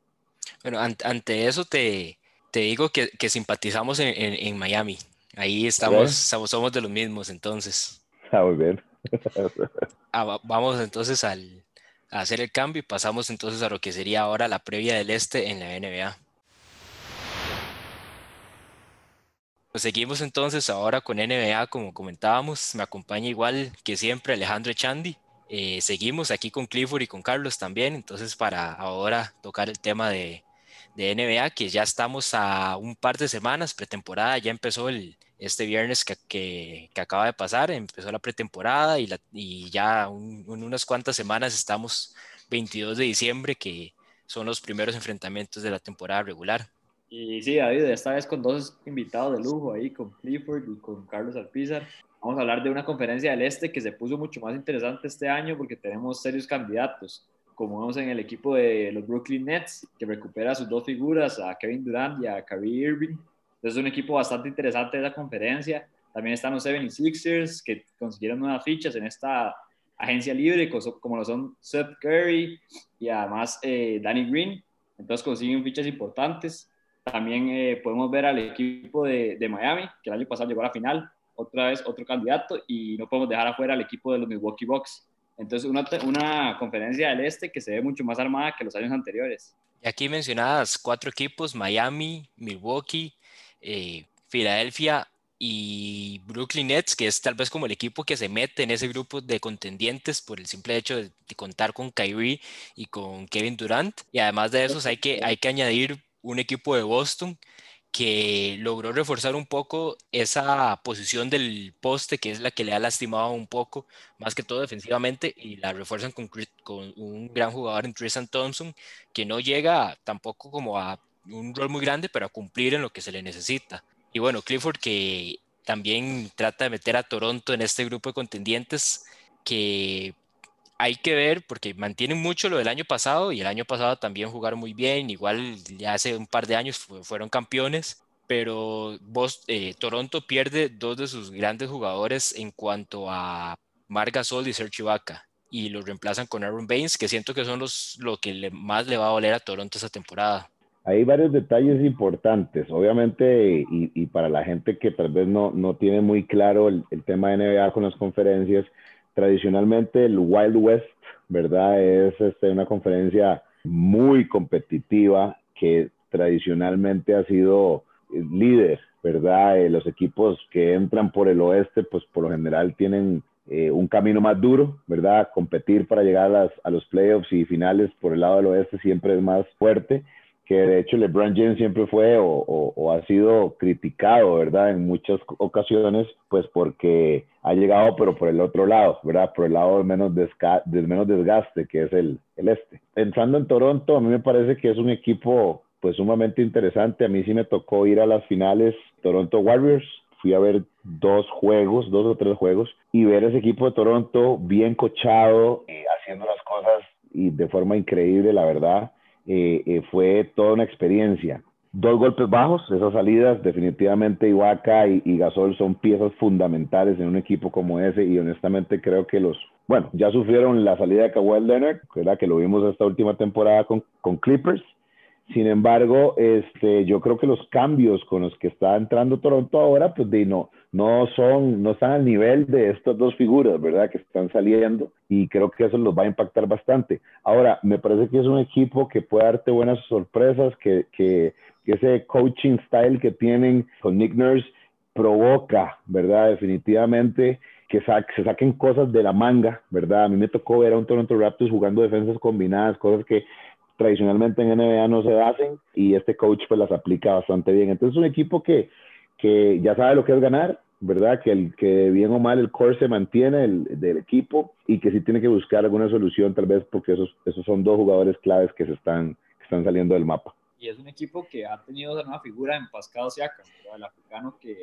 Bueno, ante eso te, te digo que, que simpatizamos en, en, en, Miami. Ahí estamos, somos, somos de los mismos, entonces. Ah, muy bien. Ah, vamos entonces a hacer el cambio y pasamos entonces a lo que sería ahora la previa del este en la NBA. Pues seguimos entonces ahora con NBA, como comentábamos. Me acompaña igual que siempre Alejandro Echandi. Eh, seguimos aquí con Clifford y con Carlos también. Entonces, para ahora tocar el tema de, de NBA, que ya estamos a un par de semanas, pretemporada, ya empezó el, este viernes que, que, que acaba de pasar, empezó la pretemporada y, la, y ya un, en unas cuantas semanas estamos 22 de diciembre, que son los primeros enfrentamientos de la temporada regular. Y sí, David, esta vez con dos invitados de lujo ahí, con Clifford y con Carlos Alpizar. Vamos a hablar de una conferencia del Este que se puso mucho más interesante este año porque tenemos serios candidatos, como vemos en el equipo de los Brooklyn Nets, que recupera sus dos figuras, a Kevin Durant y a Kyrie Irving. Entonces es un equipo bastante interesante de la conferencia. También están los 76ers, que consiguieron nuevas fichas en esta agencia libre, como lo son Seth Curry y además eh, Danny Green. Entonces consiguen fichas importantes. También eh, podemos ver al equipo de, de, Miami, que el año pasado llegó a la final, otra vez otro candidato, y no podemos dejar afuera al equipo de los Milwaukee Bucks. Entonces, una, una conferencia del este que se ve mucho más armada que los años anteriores. Y aquí mencionadas cuatro equipos, Miami, Milwaukee, Filadelfia y Brooklyn Nets, que es tal vez como el equipo que se mete en ese grupo de contendientes por el simple hecho de, contar con Kyrie y con Kevin Durant. Y además de eso hay que, hay que añadir un equipo de Boston que logró reforzar un poco esa posición del poste, que es la que le ha lastimado un poco, más que todo defensivamente, y la refuerzan con, con un gran jugador en Tristan Thompson, que no llega tampoco como a un rol muy grande, pero a cumplir en lo que se le necesita. Y bueno, Clifford que también trata de meter a Toronto en este grupo de contendientes que hay que ver porque mantienen mucho lo del año pasado y el año pasado también jugaron muy bien, igual ya hace un par de años fueron campeones, pero eh, Toronto pierde dos de sus grandes jugadores en cuanto a Marc Gasol y Sergio Ibaka y los reemplazan con Aaron Baines, que siento que son los lo que más le va a doler a Toronto esa temporada. Hay varios detalles importantes, obviamente, y, para la gente que tal vez no, no tiene muy claro el, tema de NBA con las conferencias, tradicionalmente el Wild West, ¿verdad? Es este, una conferencia muy competitiva que tradicionalmente ha sido líder, ¿verdad? Eh, los equipos que entran por el oeste, pues por lo general tienen eh, un camino más duro, ¿verdad? Competir para llegar a, las, a los playoffs y finales por el lado del oeste siempre es más fuerte que de hecho LeBron James siempre fue o, ha sido criticado, ¿verdad? En muchas ocasiones, pues porque ha llegado, pero por el otro lado, ¿verdad? Por el lado de menos, de menos desgaste, que es el, el este. Entrando en Toronto, a mí me parece que es un equipo pues sumamente interesante. A mí sí me tocó ir a las finales Toronto Warriors. Fui a ver dos juegos, dos o tres juegos, y ver ese equipo de Toronto bien cochado, y haciendo las cosas y de forma increíble, la verdad eh, eh, fue toda una experiencia. Dos golpes bajos, esas salidas, definitivamente Iwaka y, Gasol son piezas fundamentales en un equipo como ese y honestamente creo que los, bueno, ya sufrieron la salida de Kawhi Leonard, que lo vimos esta última temporada con Clippers, sin embargo, este, yo creo que los cambios con los que está entrando Toronto ahora, pues de, no, no son, no están al nivel de estas dos figuras, ¿verdad? Que están saliendo y creo que eso los va a impactar bastante. Ahora, me parece que es un equipo que puede darte buenas sorpresas, que, que, ese coaching style que tienen con Nick Nurse provoca, ¿verdad? Definitivamente que se saquen cosas de la manga, ¿verdad? A mí me tocó ver a un Toronto Raptors jugando defensas combinadas, cosas que tradicionalmente en NBA no se hacen y este coach pues las aplica bastante bien. Entonces es un equipo que, que ya sabe lo que es ganar, ¿verdad? Que, el, que bien o mal el core se mantiene el, del equipo y que sí tiene que buscar alguna solución tal vez porque esos, esos son dos jugadores claves que se están, están saliendo del mapa. Y es un equipo que ha tenido una figura en Pascal Siakam, el africano que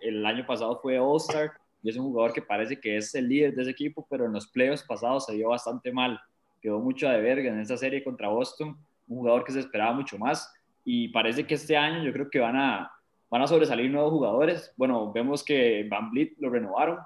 el año pasado fue All-Star y es un jugador que parece que es el líder de ese equipo, pero en los playoffs pasados se vio bastante mal quedó mucho de verga en esa serie contra Boston, un jugador que se esperaba mucho más y parece que este año yo creo que van a, van a sobresalir nuevos jugadores. Bueno, vemos que Van Vliet lo renovaron,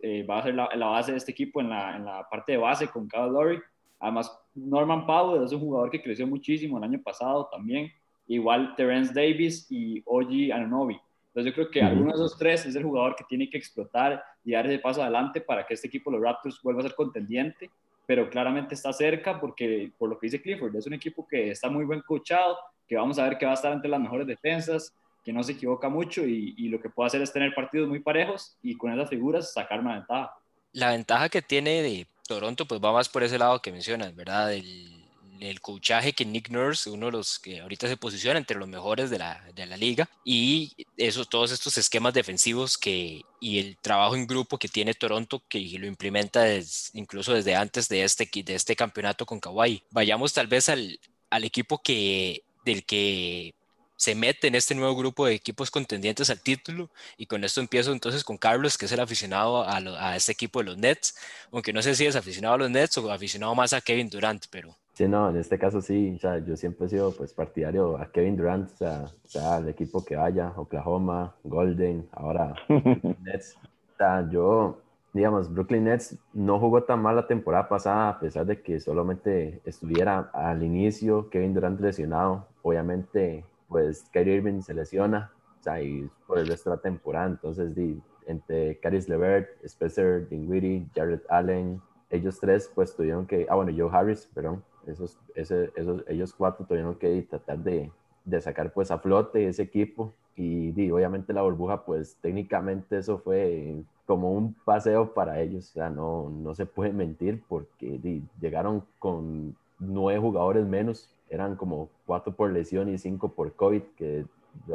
eh, va a ser la, base de este equipo en la, en la parte de base con Kyle Lowry. Además, Norman Powell es un jugador que creció muchísimo el año pasado también. Igual Terence Davis y Oji Anunobi. Entonces yo creo que alguno de esos tres es el jugador que tiene que explotar y dar ese paso adelante para que este equipo, los Raptors, vuelva a ser contendiente pero claramente está cerca porque, por lo que dice Clifford, es un equipo que está muy buen coachado, que vamos a ver que va a estar entre las mejores defensas, que no se equivoca mucho y, y lo que puede hacer es tener partidos muy parejos y con esas figuras sacar una ventaja. La ventaja que tiene de Toronto, pues va más por ese lado que mencionas, ¿verdad? El, el coachaje que Nick Nurse, uno de los que ahorita se posiciona entre los mejores de la, de la liga, y eso, todos estos esquemas defensivos que, y el trabajo en grupo que tiene Toronto, que lo implementa incluso desde antes de este, de este campeonato con Kawhi. Vayamos tal vez al, al equipo que, del que se mete en este nuevo grupo de equipos contendientes al título. Y con esto empiezo entonces con Carlos, que es el aficionado a, a este equipo de los Nets, aunque no sé si es aficionado a los Nets o aficionado más a Kevin Durant, pero... Sí, no, en este caso sí, o sea, yo siempre he sido pues partidario a Kevin Durant, o sea, o sea el equipo que vaya, Oklahoma, Golden, ahora Nets. O sea, yo, digamos, Brooklyn Nets no jugó tan mal la temporada pasada, a pesar de que solamente estuviera al inicio Kevin Durant lesionado. Obviamente, pues Kyrie Irving se lesiona, o sea, y por el resto de la temporada, entonces, di, entre Caris LeVert, Spencer Dinwiddie, Jared Allen, ellos tres pues tuvieron que, ah bueno, Joe Harris, perdón, esos, ese, esos, ellos cuatro tuvieron que tratar de, de, sacar pues a flote ese equipo. Y, y, obviamente la burbuja pues técnicamente eso fue como un paseo para ellos, o sea, no, no se puede mentir porque di, llegaron con nueve jugadores menos, eran como cuatro por lesión y cinco por COVID, que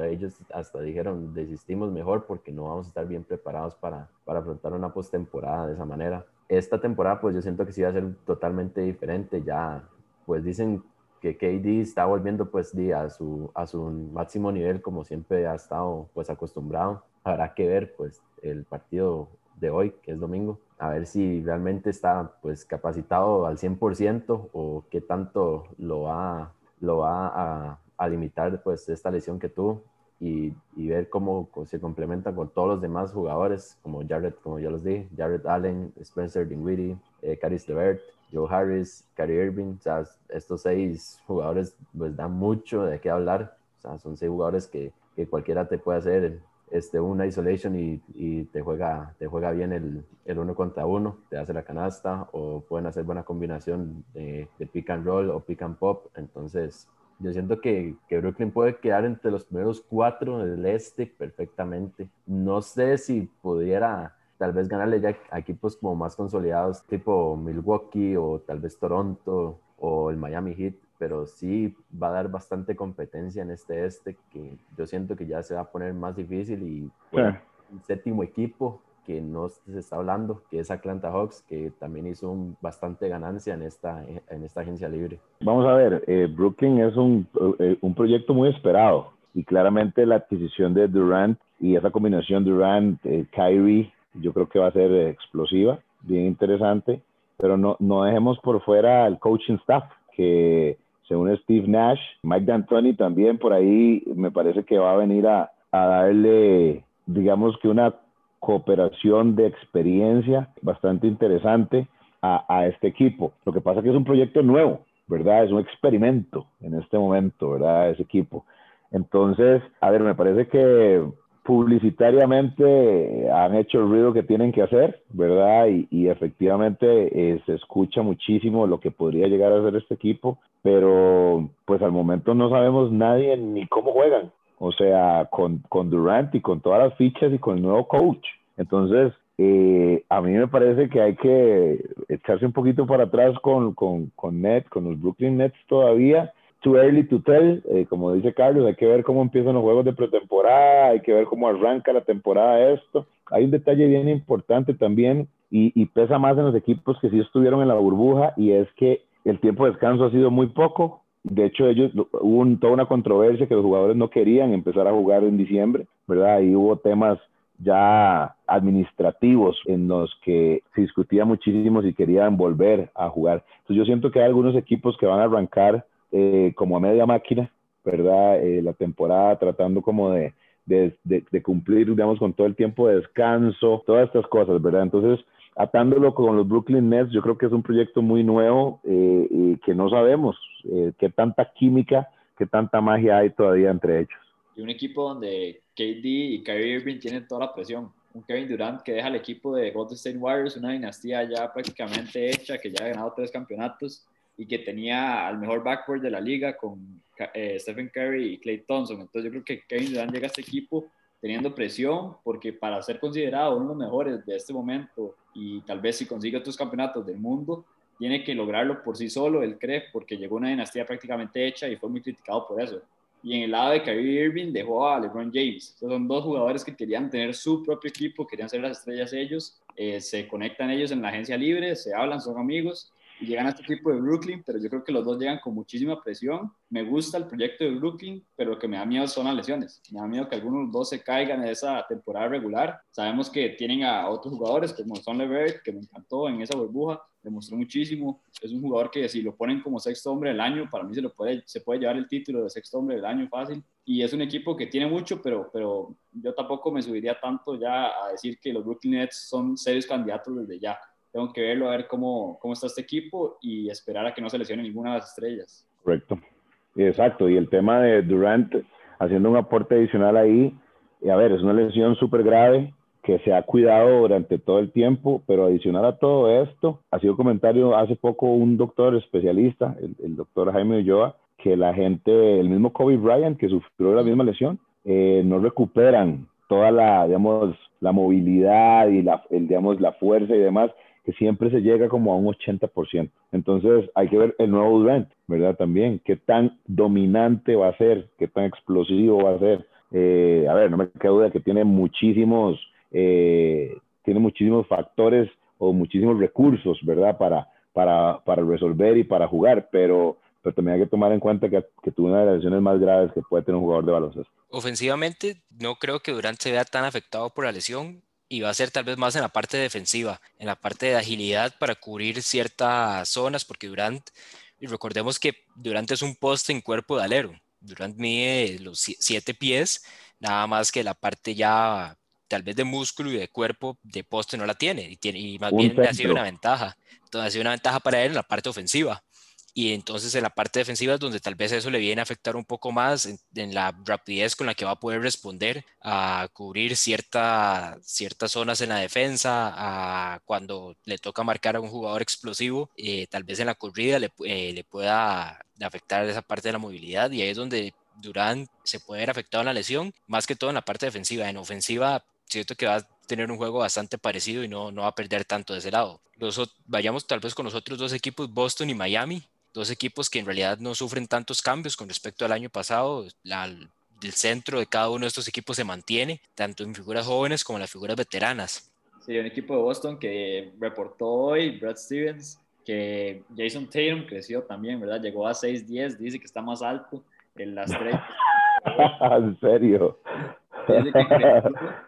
ellos hasta dijeron desistimos mejor porque no vamos a estar bien preparados para, para afrontar una postemporada de esa manera. Esta temporada pues yo siento que sí va a ser totalmente diferente, ya pues dicen que KD está volviendo pues a, su, a su máximo nivel como siempre ha estado pues acostumbrado. Habrá que ver pues el partido de hoy, que es domingo, a ver si realmente está pues capacitado al 100% o qué tanto lo va, lo va a, limitar pues esta lesión que tuvo y, y, ver cómo se complementa con todos los demás jugadores como Jared, como ya los dije, Jared Allen, Spencer Dinwiddie, eh, Caris LeVert, Joe Harris, Kyrie Irving, o sea, estos seis jugadores pues dan mucho de qué hablar, o sea, son seis jugadores que, que cualquiera te puede hacer este, una isolation y, y, te, juega, te juega bien el, el, uno contra uno, te hace la canasta o pueden hacer buena combinación de, de, pick and roll o pick and pop, entonces yo siento que, que Brooklyn puede quedar entre los primeros cuatro del este perfectamente, no sé si pudiera tal vez ganarle ya a equipos como más consolidados, tipo Milwaukee o tal vez Toronto o el Miami Heat, pero sí va a dar bastante competencia en este este que yo siento que ya se va a poner más difícil y bueno, un séptimo equipo que no se está hablando, que es Atlanta Hawks, que también hizo un, bastante ganancia en esta, en esta agencia libre. Vamos a ver, eh, Brooklyn es un, eh, un proyecto muy esperado y claramente la adquisición de Durant y esa combinación Durant-Kyrie eh, yo creo que va a ser explosiva, bien interesante, pero no, no dejemos por fuera al coaching staff, que según Steve Nash, Mike D'Antoni también por ahí me parece que va a venir a, a darle, digamos que una cooperación de experiencia bastante interesante a, a, este equipo. Lo que pasa es que es un proyecto nuevo, ¿verdad? Es un experimento en este momento, ¿verdad? Ese equipo. Entonces, a ver, me parece que publicitariamente han hecho el ruido que tienen que hacer, ¿verdad? Y, efectivamente eh, se escucha muchísimo lo que podría llegar a ser este equipo, pero pues al momento no sabemos nadie ni cómo juegan, o sea, con, con Durant y con todas las fichas y con el nuevo coach. Entonces, eh, a mí me parece que hay que echarse un poquito para atrás con, con, con Nets, con los Brooklyn Nets todavía too early to tell, eh, como dice Carlos, hay que ver cómo empiezan los juegos de pretemporada, hay que ver cómo arranca la temporada esto. Hay un detalle bien importante también y, y, pesa más en los equipos que sí estuvieron en la burbuja y es que el tiempo de descanso ha sido muy poco. De hecho, ellos hubo toda una controversia que los jugadores no querían empezar a jugar en diciembre, ¿verdad? Y hubo temas ya administrativos en los que se discutía muchísimo si querían volver a jugar. Entonces yo siento que hay algunos equipos que van a arrancar eh, como a media máquina, ¿verdad? Eh, la temporada tratando como de, de, de, cumplir, digamos, con todo el tiempo de descanso, todas estas cosas, ¿verdad? Entonces, atándolo con los Brooklyn Nets, yo creo que es un proyecto muy nuevo eh, y que no sabemos qué tanta química, qué tanta magia hay todavía entre ellos. Y un equipo donde KD y Kyrie Irving tienen toda la presión. Un Kevin Durant que deja al equipo de Golden State Warriors, una dinastía ya prácticamente hecha, que ya ha ganado tres campeonatos y que tenía al mejor backboard de la liga con eh, Stephen Curry y Clay Thompson. Entonces yo creo que Kevin Durant llega a este equipo teniendo presión, porque para ser considerado uno de los mejores de este momento y tal vez si consigue otros campeonatos del mundo, tiene que lograrlo por sí solo, él cree, porque llegó una dinastía prácticamente hecha y fue muy criticado por eso. Y en el lado de Kyrie Irving dejó a LeBron James. son dos jugadores que querían tener su propio equipo, querían ser las estrellas ellos, eh, se conectan ellos en la agencia libre, se hablan, son amigos y llegan a este equipo de Brooklyn, pero yo creo que los dos llegan con muchísima presión. Me gusta el proyecto de Brooklyn, pero lo que me da miedo son las lesiones. Me da miedo que algunos de dos se caigan en esa temporada regular. Sabemos que tienen a otros jugadores como Son Levert, que me encantó en esa burbuja, demostró muchísimo. Es un jugador que si lo ponen como sexto hombre del año, para mí se, lo puede, se puede llevar el título de sexto hombre del año fácil. Y es un equipo que tiene mucho, pero, pero yo tampoco me subiría tanto ya a decir que los Brooklyn Nets son serios candidatos desde ya tengo que verlo, a ver cómo, cómo está este equipo y esperar a que no se lesione ninguna de las estrellas. Correcto. Exacto. Y el tema de Durant haciendo un aporte adicional ahí, y a ver, es una lesión súper grave que se ha cuidado durante todo el tiempo, pero adicional a todo esto, ha sido comentario hace poco un doctor especialista, el, doctor Jaime Ulloa, que la gente, el mismo Kobe Bryant, que sufrió la misma lesión, eh, no recuperan toda la, digamos, la movilidad y la, el, digamos, la fuerza y demás que siempre se llega como a un 80%. Entonces hay que ver el nuevo Durant, ¿verdad? También, qué tan dominante va a ser, qué tan explosivo va a ser. Eh, a ver, no me queda duda que tiene muchísimos, eh, tiene muchísimos factores o muchísimos recursos, ¿verdad? Para, para, para resolver y para jugar, pero, pero también hay que tomar en cuenta que, que tuvo una de las lesiones más graves que puede tener un jugador de baloncesto. Ofensivamente, no creo que Durant se vea tan afectado por la lesión y va a ser tal vez más en la parte defensiva, en la parte de agilidad para cubrir ciertas zonas, porque Durant, y recordemos que Durant es un poste en cuerpo de alero, Durant mide los siete pies, nada más que la parte ya tal vez de músculo y de cuerpo de poste no la tiene, y, tiene, y más bien ha sido una ventaja, entonces ha sido una ventaja para él en la parte ofensiva y entonces en la parte defensiva es donde tal vez eso le viene a afectar un poco más en, la rapidez con la que va a poder responder a cubrir cierta, ciertas zonas en la defensa, a cuando le toca marcar a un jugador explosivo, eh, tal vez en la corrida le, eh, le pueda afectar esa parte de la movilidad y ahí es donde Durant se puede ver afectado en la lesión, más que todo en la parte defensiva. En ofensiva, siento que va a tener un juego bastante parecido y no, no va a perder tanto de ese lado. Los, vayamos tal vez con los otros dos equipos, Boston y Miami dos equipos que en realidad no sufren tantos cambios con respecto al año pasado. el centro de cada uno de estos equipos se mantiene, tanto en figuras jóvenes como en las figuras veteranas. Sí, un equipo de Boston que reportó hoy, Brad Stevens, que Jason Tatum creció también, ¿verdad? Llegó a 6'10, dice que está más alto en las tres. ¿En serio? Dice que creció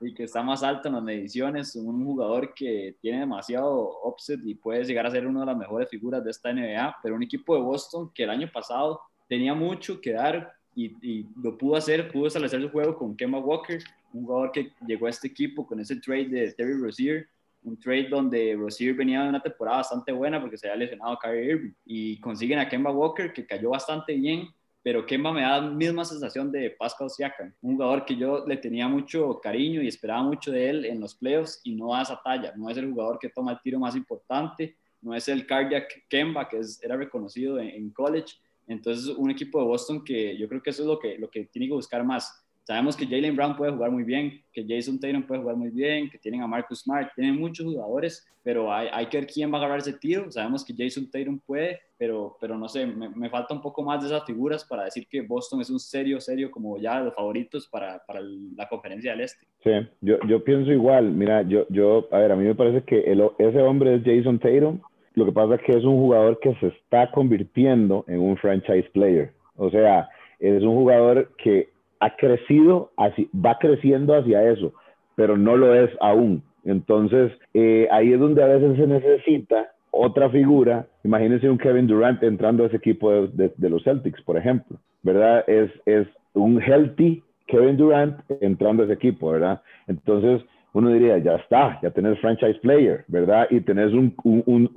y que está más alto en las mediciones, un jugador que tiene demasiado offset y puede llegar a ser una de las mejores figuras de esta NBA, pero un equipo de Boston que el año pasado tenía mucho que dar y, lo pudo hacer, pudo establecer su juego con Kemba Walker, un jugador que llegó a este equipo con ese trade de Terry Rozier, un trade donde Rozier venía de una temporada bastante buena porque se había lesionado a Kyrie Irving y consiguen a Kemba Walker que cayó bastante bien pero Kemba me da la misma sensación de Pascal Siakam, un jugador que yo le tenía mucho cariño y esperaba mucho de él en los playoffs y no da esa talla, no es el jugador que toma el tiro más importante, no es el cardiac Kemba que es, era reconocido en, college, entonces un equipo de Boston que yo creo que eso es lo que, lo que tiene que buscar más, Sabemos que Jalen Brown puede jugar muy bien, que Jason Tatum puede jugar muy bien, que tienen a Marcus Smart, tienen muchos jugadores, pero hay, hay que ver quién va a agarrar ese tiro. Sabemos que Jason Tatum puede, pero, pero no sé, me, me, falta un poco más de esas figuras para decir que Boston es un serio, serio, como ya los favoritos para, para la conferencia del Este. Sí, yo, yo pienso igual. Mira, yo, yo, a ver, a mí me parece que el, ese hombre es Jason Tatum. Lo que pasa es que es un jugador que se está convirtiendo en un franchise player. O sea, es un jugador que ha crecido, así, va creciendo hacia eso, pero no lo es aún. Entonces, eh, ahí es donde a veces se necesita otra figura. Imagínense un Kevin Durant entrando a ese equipo de, los Celtics, por ejemplo, ¿verdad? Es, es un healthy Kevin Durant entrando a ese equipo, ¿verdad? Entonces, uno diría, ya está, ya tenés franchise player, ¿verdad? Y tenés un, un,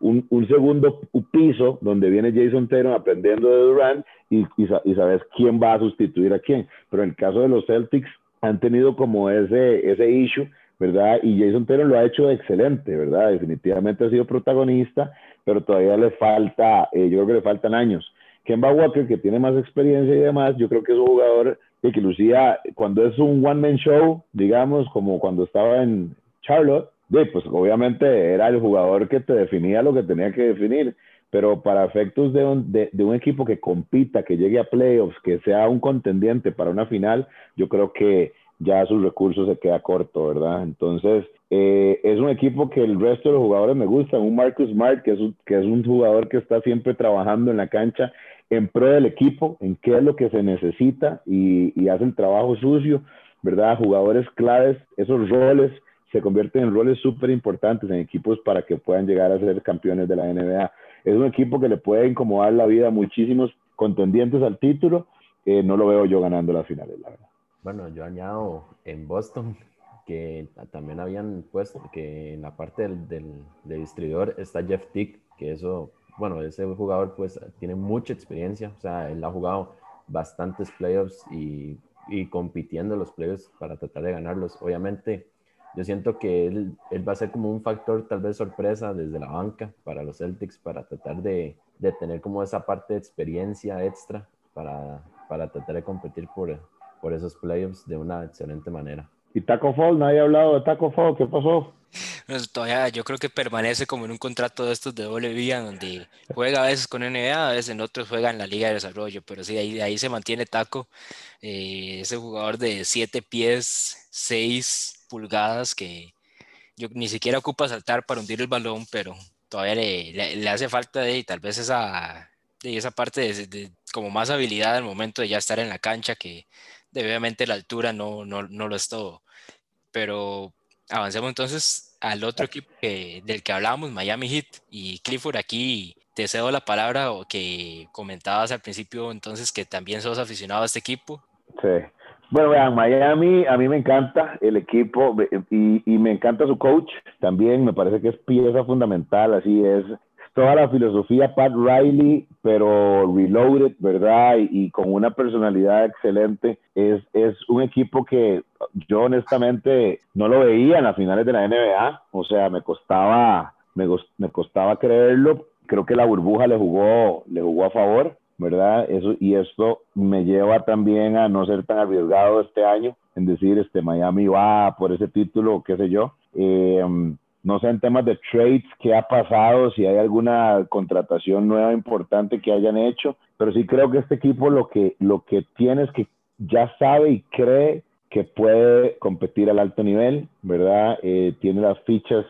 un, un segundo piso donde viene Jason Taylor aprendiendo de Durant y, y, sabes quién va a sustituir a quién. Pero en el caso de los Celtics, han tenido como ese, ese issue, ¿verdad? Y Jason Taylor lo ha hecho excelente, ¿verdad? Definitivamente ha sido protagonista, pero todavía le falta, eh, yo creo que le faltan años. Kemba Walker, que tiene más experiencia y demás, yo creo que es un jugador que lucía, cuando es un one-man show, digamos, como cuando estaba en Charlotte, pues obviamente era el jugador que te definía lo que tenía que definir, pero para efectos de un, de, un, equipo que compita, que llegue a playoffs, que sea un contendiente para una final, yo creo que ya sus recursos se queda corto, ¿verdad? Entonces, eh, es un equipo que el resto de los jugadores me gustan. Un Marcus Smart, que es un, que es un jugador que está siempre trabajando en la cancha en pro del equipo, en qué es lo que se necesita y, y hace el trabajo sucio, ¿verdad? Jugadores claves, esos roles se convierten en roles súper importantes en equipos para que puedan llegar a ser campeones de la NBA. Es un equipo que le puede incomodar la vida a muchísimos contendientes al título. Eh, no lo veo yo ganando las finales, la verdad. Bueno, yo añado en Boston que también habían puesto que en la parte del, del, distribuidor está Jeff Tick, que eso, bueno, ese jugador pues tiene mucha experiencia, o sea, él ha jugado bastantes playoffs y, y compitiendo los playoffs para tratar de ganarlos. Obviamente, yo siento que él, él, va a ser como un factor tal vez sorpresa desde la banca para los Celtics, para tratar de, de tener como esa parte de experiencia extra para, para tratar de competir por, por esos playoffs de una excelente manera. ¿Y Taco Fall? Nadie ha hablado de Taco Fall. ¿Qué pasó? Pues todavía yo creo que permanece como en un contrato de estos de doble vía, donde juega a veces con NBA, a veces en otros juega en la Liga de Desarrollo, pero sí, ahí, ahí se mantiene Taco, eh, ese jugador de 7 pies, 6 pulgadas, que yo ni siquiera ocupa saltar para hundir el balón, pero todavía le, le, le hace falta de tal vez esa, de esa parte de, de, como más habilidad al momento de ya estar en la cancha, que obviamente la altura no, no, no lo es todo. Pero avancemos entonces al otro equipo que, del que hablábamos, Miami Heat. Y Clifford, aquí te cedo la palabra o que comentabas al principio entonces que también sos aficionado a este equipo. Sí. Bueno, vean, Miami, a mí me encanta el equipo y, y, me encanta su coach también, me parece que es pieza fundamental, así es, toda la filosofía Pat Riley, pero reloaded, ¿verdad? Y, y, con una personalidad excelente. Es, es un equipo que yo honestamente no lo veía en las finales de la NBA, o sea, me costaba, me, me costaba creerlo. Creo que la burbuja le jugó, le jugó a favor, ¿verdad? Eso, y esto me lleva también a no ser tan arriesgado este año en decir, este, Miami va por ese título, qué sé yo. Eh, no sé en temas de trades qué ha pasado, si hay alguna contratación nueva importante que hayan hecho, pero sí creo que este equipo lo que, lo que tiene es que ya sabe y cree que puede competir al alto nivel, ¿verdad? Eh, tiene las fichas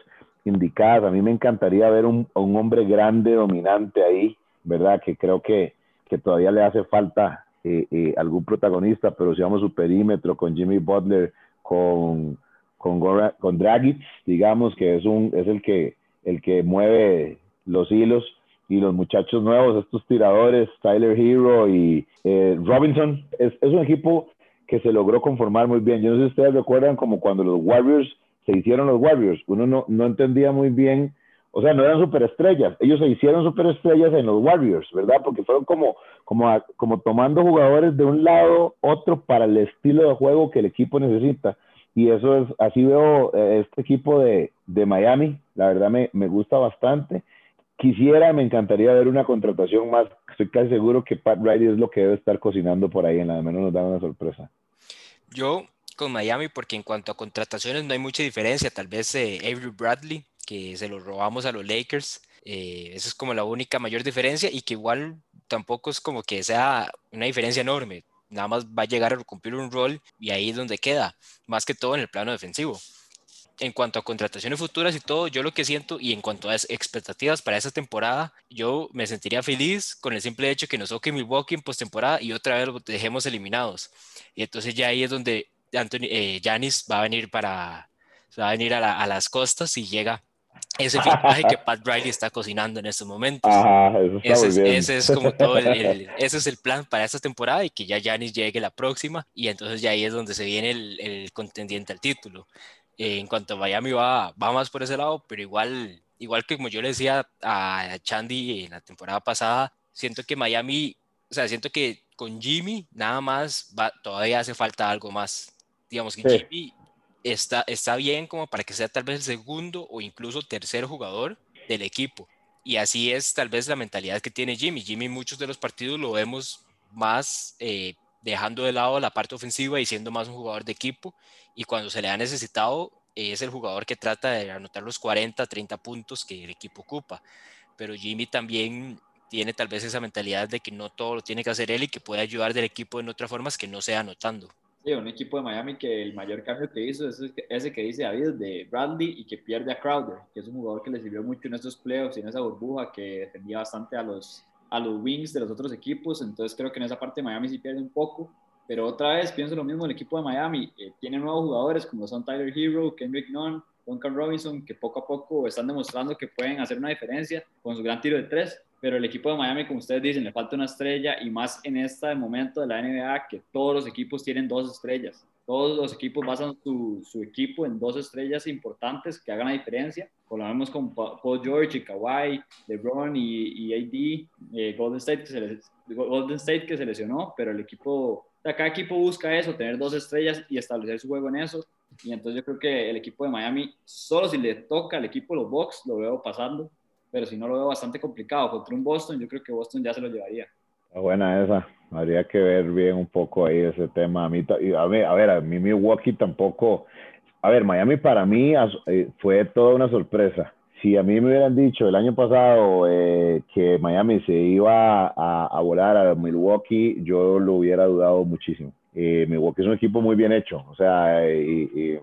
indicadas. A mí me encantaría ver un, un hombre grande, dominante ahí, ¿verdad? Que creo que, que todavía le hace falta eh, eh, algún protagonista, pero si vamos su perímetro con Jimmy Butler, con con, con Dragic, digamos, que es, un, es el, que, el que mueve los hilos, y los muchachos nuevos, estos tiradores, Tyler Hero y eh, Robinson, es, es, un equipo que se logró conformar muy bien. Yo no sé si ustedes recuerdan como cuando los Warriors se hicieron los Warriors, uno no, no entendía muy bien, o sea, no eran superestrellas, ellos se hicieron superestrellas en los Warriors, ¿verdad? Porque fueron como, como, como tomando jugadores de un lado, otro para el estilo de juego que el equipo necesita y eso es, así veo eh, este equipo de, de Miami, la verdad me, me, gusta bastante. Quisiera, me encantaría ver una contratación más, estoy casi seguro que Pat Riley es lo que debe estar cocinando por ahí, en la menos nos da una sorpresa. Yo con Miami, porque en cuanto a contrataciones no hay mucha diferencia, tal vez eh, Avery Bradley, que se lo robamos a los Lakers, eh, esa es como la única mayor diferencia. Y que igual tampoco es como que sea una diferencia enorme nada más va a llegar a cumplir un rol y ahí es donde queda, más que todo en el plano defensivo. En cuanto a contrataciones futuras y todo, yo lo que siento y en cuanto a expectativas para esa temporada, yo me sentiría feliz con el simple hecho que nos toque Milwaukee en postemporada y otra vez lo dejemos eliminados. Y entonces ya ahí es donde Anthony, eh, va a venir para va a venir a, a las costas y llega ese fichaje que Pat Riley está cocinando en estos momentos. Ajá, ese, es, ese, es, como todo el, el, ese es el plan para esta temporada y que ya Giannis llegue la próxima y entonces ya ahí es donde se viene el, el contendiente al título. Eh, en cuanto a Miami va, va más por ese lado, pero igual, igual que como yo le decía a Chandy en la temporada pasada, siento que Miami, o sea, siento que con Jimmy nada más va, todavía hace falta algo más. Digamos que sí. Jimmy está, está bien como para que sea tal vez el segundo o incluso tercer jugador del equipo. Y así es tal vez la mentalidad que tiene Jimmy. Jimmy muchos de los partidos lo vemos más eh, dejando de lado la parte ofensiva y siendo más un jugador de equipo. Y cuando se le ha necesitado, es el jugador que trata de anotar los 40, 30 puntos que el equipo ocupa. Pero Jimmy también tiene tal vez esa mentalidad de que no todo lo tiene que hacer él y que puede ayudar del equipo en otras formas que no sea anotando. Un equipo de Miami que el mayor cambio que hizo es ese que dice David de Bradley y que pierde a Crowder, que es un jugador que le sirvió mucho en estos playoffs y en esa burbuja que defendía bastante a los, a los wings de los otros equipos. Entonces creo que en esa parte Miami sí pierde un poco. Pero otra vez pienso lo mismo, el equipo de Miami eh, tiene nuevos jugadores como son Tyler Hero, Kendrick Nunn, Duncan Robinson, que poco a poco están demostrando que pueden hacer una diferencia con su gran tiro de tres pero el equipo de Miami, como ustedes dicen, le falta una estrella y más en este momento de la NBA que todos los equipos tienen dos estrellas. Todos los equipos basan su, su equipo en dos estrellas importantes que hagan la diferencia. Como lo vemos con Paul George y Kawhi, LeBron y, y AD, eh, Golden, State que se Golden State que se lesionó, pero el equipo, cada equipo busca eso, tener dos estrellas y establecer su juego en eso. Y entonces yo creo que el equipo de Miami, solo si le toca al equipo los Bucks, lo veo pasando pero si no lo veo bastante complicado contra un Boston, yo creo que Boston ya se lo llevaría. Buena esa. Habría que ver bien un poco ahí ese tema. A mí, a ver, a ver, a mí Milwaukee tampoco. A ver, Miami para mí eh, fue toda una sorpresa. Si a mí me hubieran dicho el año pasado eh, que Miami se iba a, volar a Milwaukee, yo lo hubiera dudado muchísimo. Eh, Milwaukee es un equipo muy bien hecho. O sea, y,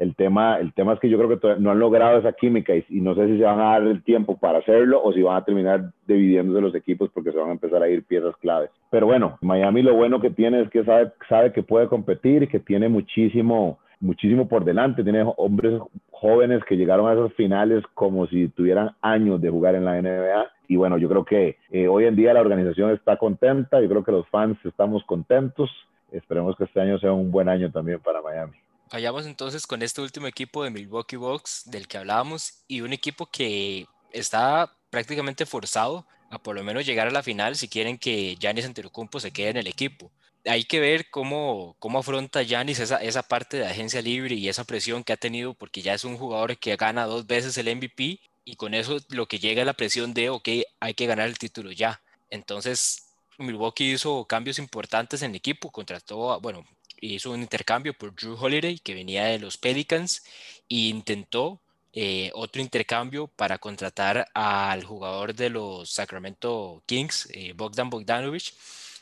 el tema, el tema es que yo creo que no han logrado esa química y, no sé si se van a dar el tiempo para hacerlo o si van a terminar dividiéndose los equipos porque se van a empezar a ir piezas claves. Pero bueno, Miami lo bueno que tiene es que sabe, sabe que puede competir que tiene muchísimo, muchísimo por delante. Tiene hombres jóvenes que llegaron a esos finales como si tuvieran años de jugar en la NBA. Y bueno, yo creo que eh, hoy en día la organización está contenta, yo creo que los fans estamos contentos. Esperemos que este año sea un buen año también para Miami. Vayamos entonces con este último equipo de Milwaukee Bucks del que hablábamos y un equipo que está prácticamente forzado a por lo menos llegar a la final si quieren que Giannis Antetokounmpo se quede en el equipo. Hay que ver cómo, cómo afronta Giannis esa, esa parte de agencia libre y esa presión que ha tenido porque ya es un jugador que gana dos veces el MVP y con eso lo que llega es la presión de, ok, hay que ganar el título ya. Entonces, Milwaukee hizo cambios importantes en el equipo, contrató, bueno, hizo un intercambio por Drew Holiday, que venía de los Pelicans, e intentó eh, otro intercambio para contratar al jugador de los Sacramento Kings, eh, Bogdan Bogdanovich,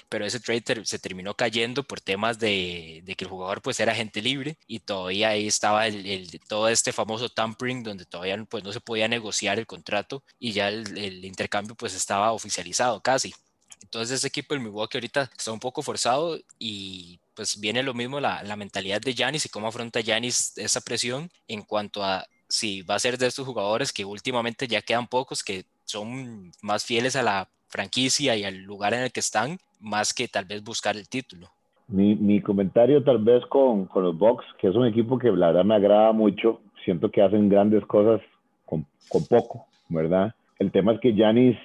pero ese trade se terminó cayendo por temas de, que el jugador pues era gente libre y todavía ahí estaba el, todo este famoso tampering donde todavía pues no se podía negociar el contrato y ya el, el intercambio pues estaba oficializado casi. Entonces ese equipo del Milwaukee ahorita está un poco forzado y pues viene lo mismo la, la mentalidad de Yanis y cómo afronta Yanis esa presión en cuanto a si va a ser de estos jugadores que últimamente ya quedan pocos, que son más fieles a la franquicia y al lugar en el que están, más que tal vez buscar el título. Mi, mi comentario tal vez con, con, los Bucks, que es un equipo que la verdad me agrada mucho, siento que hacen grandes cosas con, con poco, ¿verdad? El tema es que Yanis,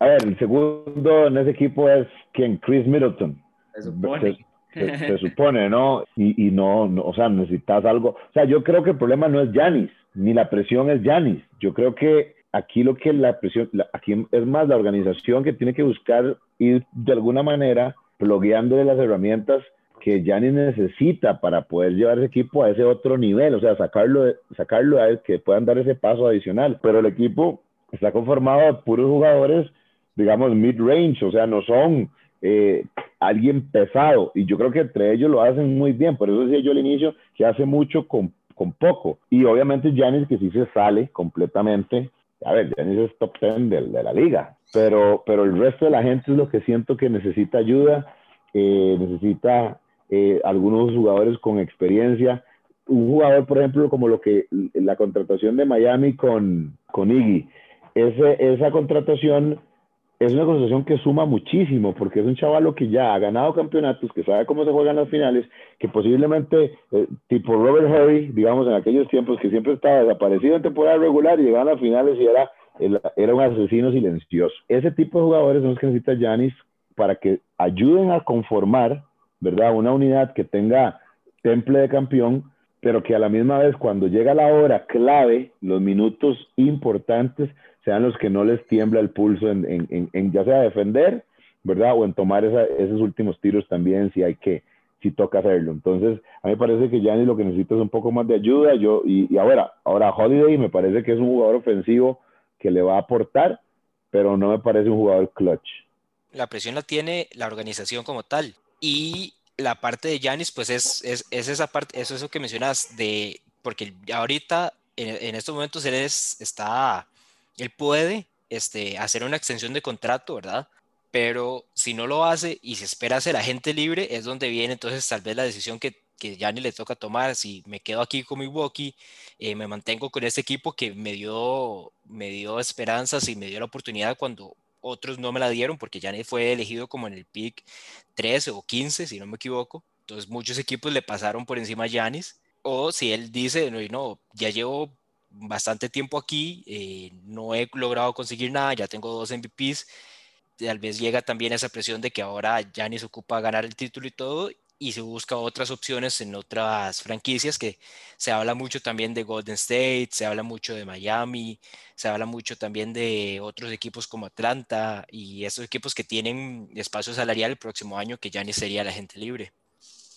a ver, el segundo en ese equipo es quien, Chris Middleton. Se supone se, supone, ¿no? Y, y no, no, o sea, necesitas algo. O sea, yo creo que el problema no es Yanis, ni la presión es Yanis. Yo creo que aquí lo que la presión, aquí es más la organización que tiene que buscar ir de alguna manera blogueándole las herramientas que Yanis necesita para poder llevar ese equipo a ese otro nivel, o sea, sacarlo, sacarlo a él, que puedan dar ese paso adicional. Pero el equipo está conformado de puros jugadores, digamos, mid-range, o sea, no son eh, alguien pesado. Y yo creo que entre ellos lo hacen muy bien. Por eso decía yo al inicio que hace mucho con, con poco. Y obviamente Janis que sí se sale completamente. A ver, Janis es top 10 de, de, la liga. Pero, pero el resto de la gente es lo que siento que necesita ayuda. Necesita eh, algunos jugadores con experiencia. Un jugador, por ejemplo, como lo que la contratación de Miami con, con Iggy. Ese, esa contratación es una conversación que suma muchísimo, porque es un chavalo que ya ha ganado campeonatos, que sabe cómo se juegan las finales, que posiblemente, eh, tipo Robert Harry, digamos, en aquellos tiempos, que siempre estaba desaparecido en temporada regular y llegaba a las finales y era, era un asesino silencioso. Ese tipo de jugadores son los que necesita Yanis para que ayuden a conformar, ¿verdad? Una unidad que tenga temple de campeón, pero que a la misma vez cuando llega la hora clave, los minutos importantes, sean los que no les tiembla el pulso en, en, en ya sea defender, ¿verdad? O en tomar esa, esos últimos tiros también si hay que, si toca hacerlo. Entonces, a mí me parece que Gianni lo que necesita es un poco más de ayuda. Yo, y, y ahora, ahora Holiday me parece que es un jugador ofensivo que le va a aportar, pero no me parece un jugador clutch. La presión la tiene la organización como tal. Y la parte de Yanis, pues es, es, es, esa parte, eso es eso que mencionas de, porque ahorita, en, en estos momentos, él es, está, él puede este, hacer una extensión de contrato, ¿verdad? Pero si no lo hace y se espera ser agente libre, es donde viene entonces tal vez la decisión que, que ya le toca tomar. Si me quedo aquí con Milwaukee, eh, me mantengo con este equipo que me dio, me dio esperanzas y me dio la oportunidad cuando otros no me la dieron, porque Giannis fue elegido como en el pick 13 o 15, si no me equivoco. Entonces muchos equipos le pasaron por encima a Giannis. O si él dice, no, no ya llevo bastante tiempo aquí, eh, no he logrado conseguir nada, ya tengo dos MVPs, tal vez llega también esa presión de que ahora Giannis ocupa ganar el título y todo, y se busca otras opciones en otras franquicias que se habla mucho también de Golden State, se habla mucho de Miami, se habla mucho también de otros equipos como Atlanta y esos equipos que tienen espacio salarial el próximo año que ya ni sería la gente libre.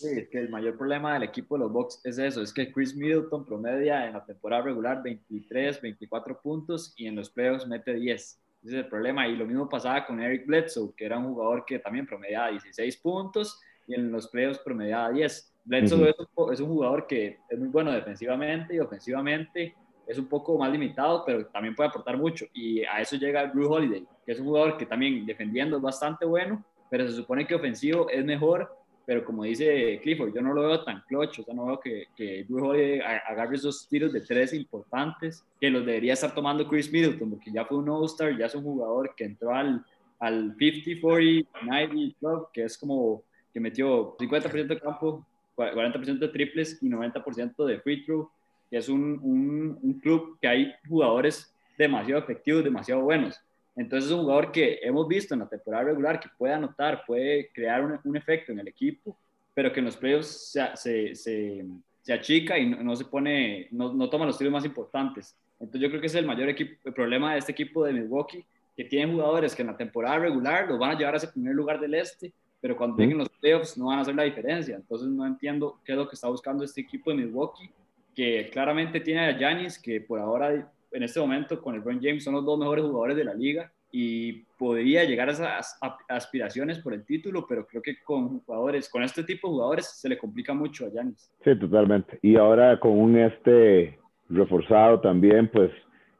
Sí, es que el mayor problema del equipo de los Bucks es eso, es que Chris Middleton promedia en la temporada regular 23, 24 puntos y en los playoffs mete 10. Ese es el problema. Y lo mismo pasaba con Eric Bledsoe, que era un jugador que también promediaba 16 puntos y en los playoffs promediaba 10. Bledsoe es, un jugador que es muy bueno defensivamente y ofensivamente es un poco más limitado, pero también puede aportar mucho. Y a eso llega Drew Holiday, que es un jugador que también defendiendo es bastante bueno, pero se supone que ofensivo es mejor. Pero como dice Clifford, yo no lo veo tan clutch, o sea, no veo que, que Drew Holiday agarre esos tiros de tres importantes que los debería estar tomando Chris Middleton, porque ya fue un All-Star, ya es un jugador que entró al, al 50, 40, 90 club, que es como que metió 50% de campo, 40% de triples y 90% de free throw, que es un, un, club que hay jugadores demasiado efectivos, demasiado buenos. Entonces es un jugador que hemos visto en la temporada regular que puede anotar, puede crear un, un efecto en el equipo, pero que en los playoffs se, se, se, se achica y no, se pone, no, no, toma los tiros más importantes. Entonces yo creo que ese es el mayor equipo, el problema de este equipo de Milwaukee, que tienen jugadores que en la temporada regular los van a llevar a ese primer lugar del este pero cuando lleguen los playoffs no van a hacer la diferencia. Entonces no entiendo qué es lo que está buscando este equipo de Milwaukee, que claramente tiene a Giannis, que por ahora, en este momento, con el LeBron James son los dos mejores jugadores de la liga y podría llegar a esas aspiraciones por el título, pero creo que con jugadores, con este tipo de jugadores se le complica mucho a Giannis. Sí, totalmente. Y ahora con un este reforzado también, pues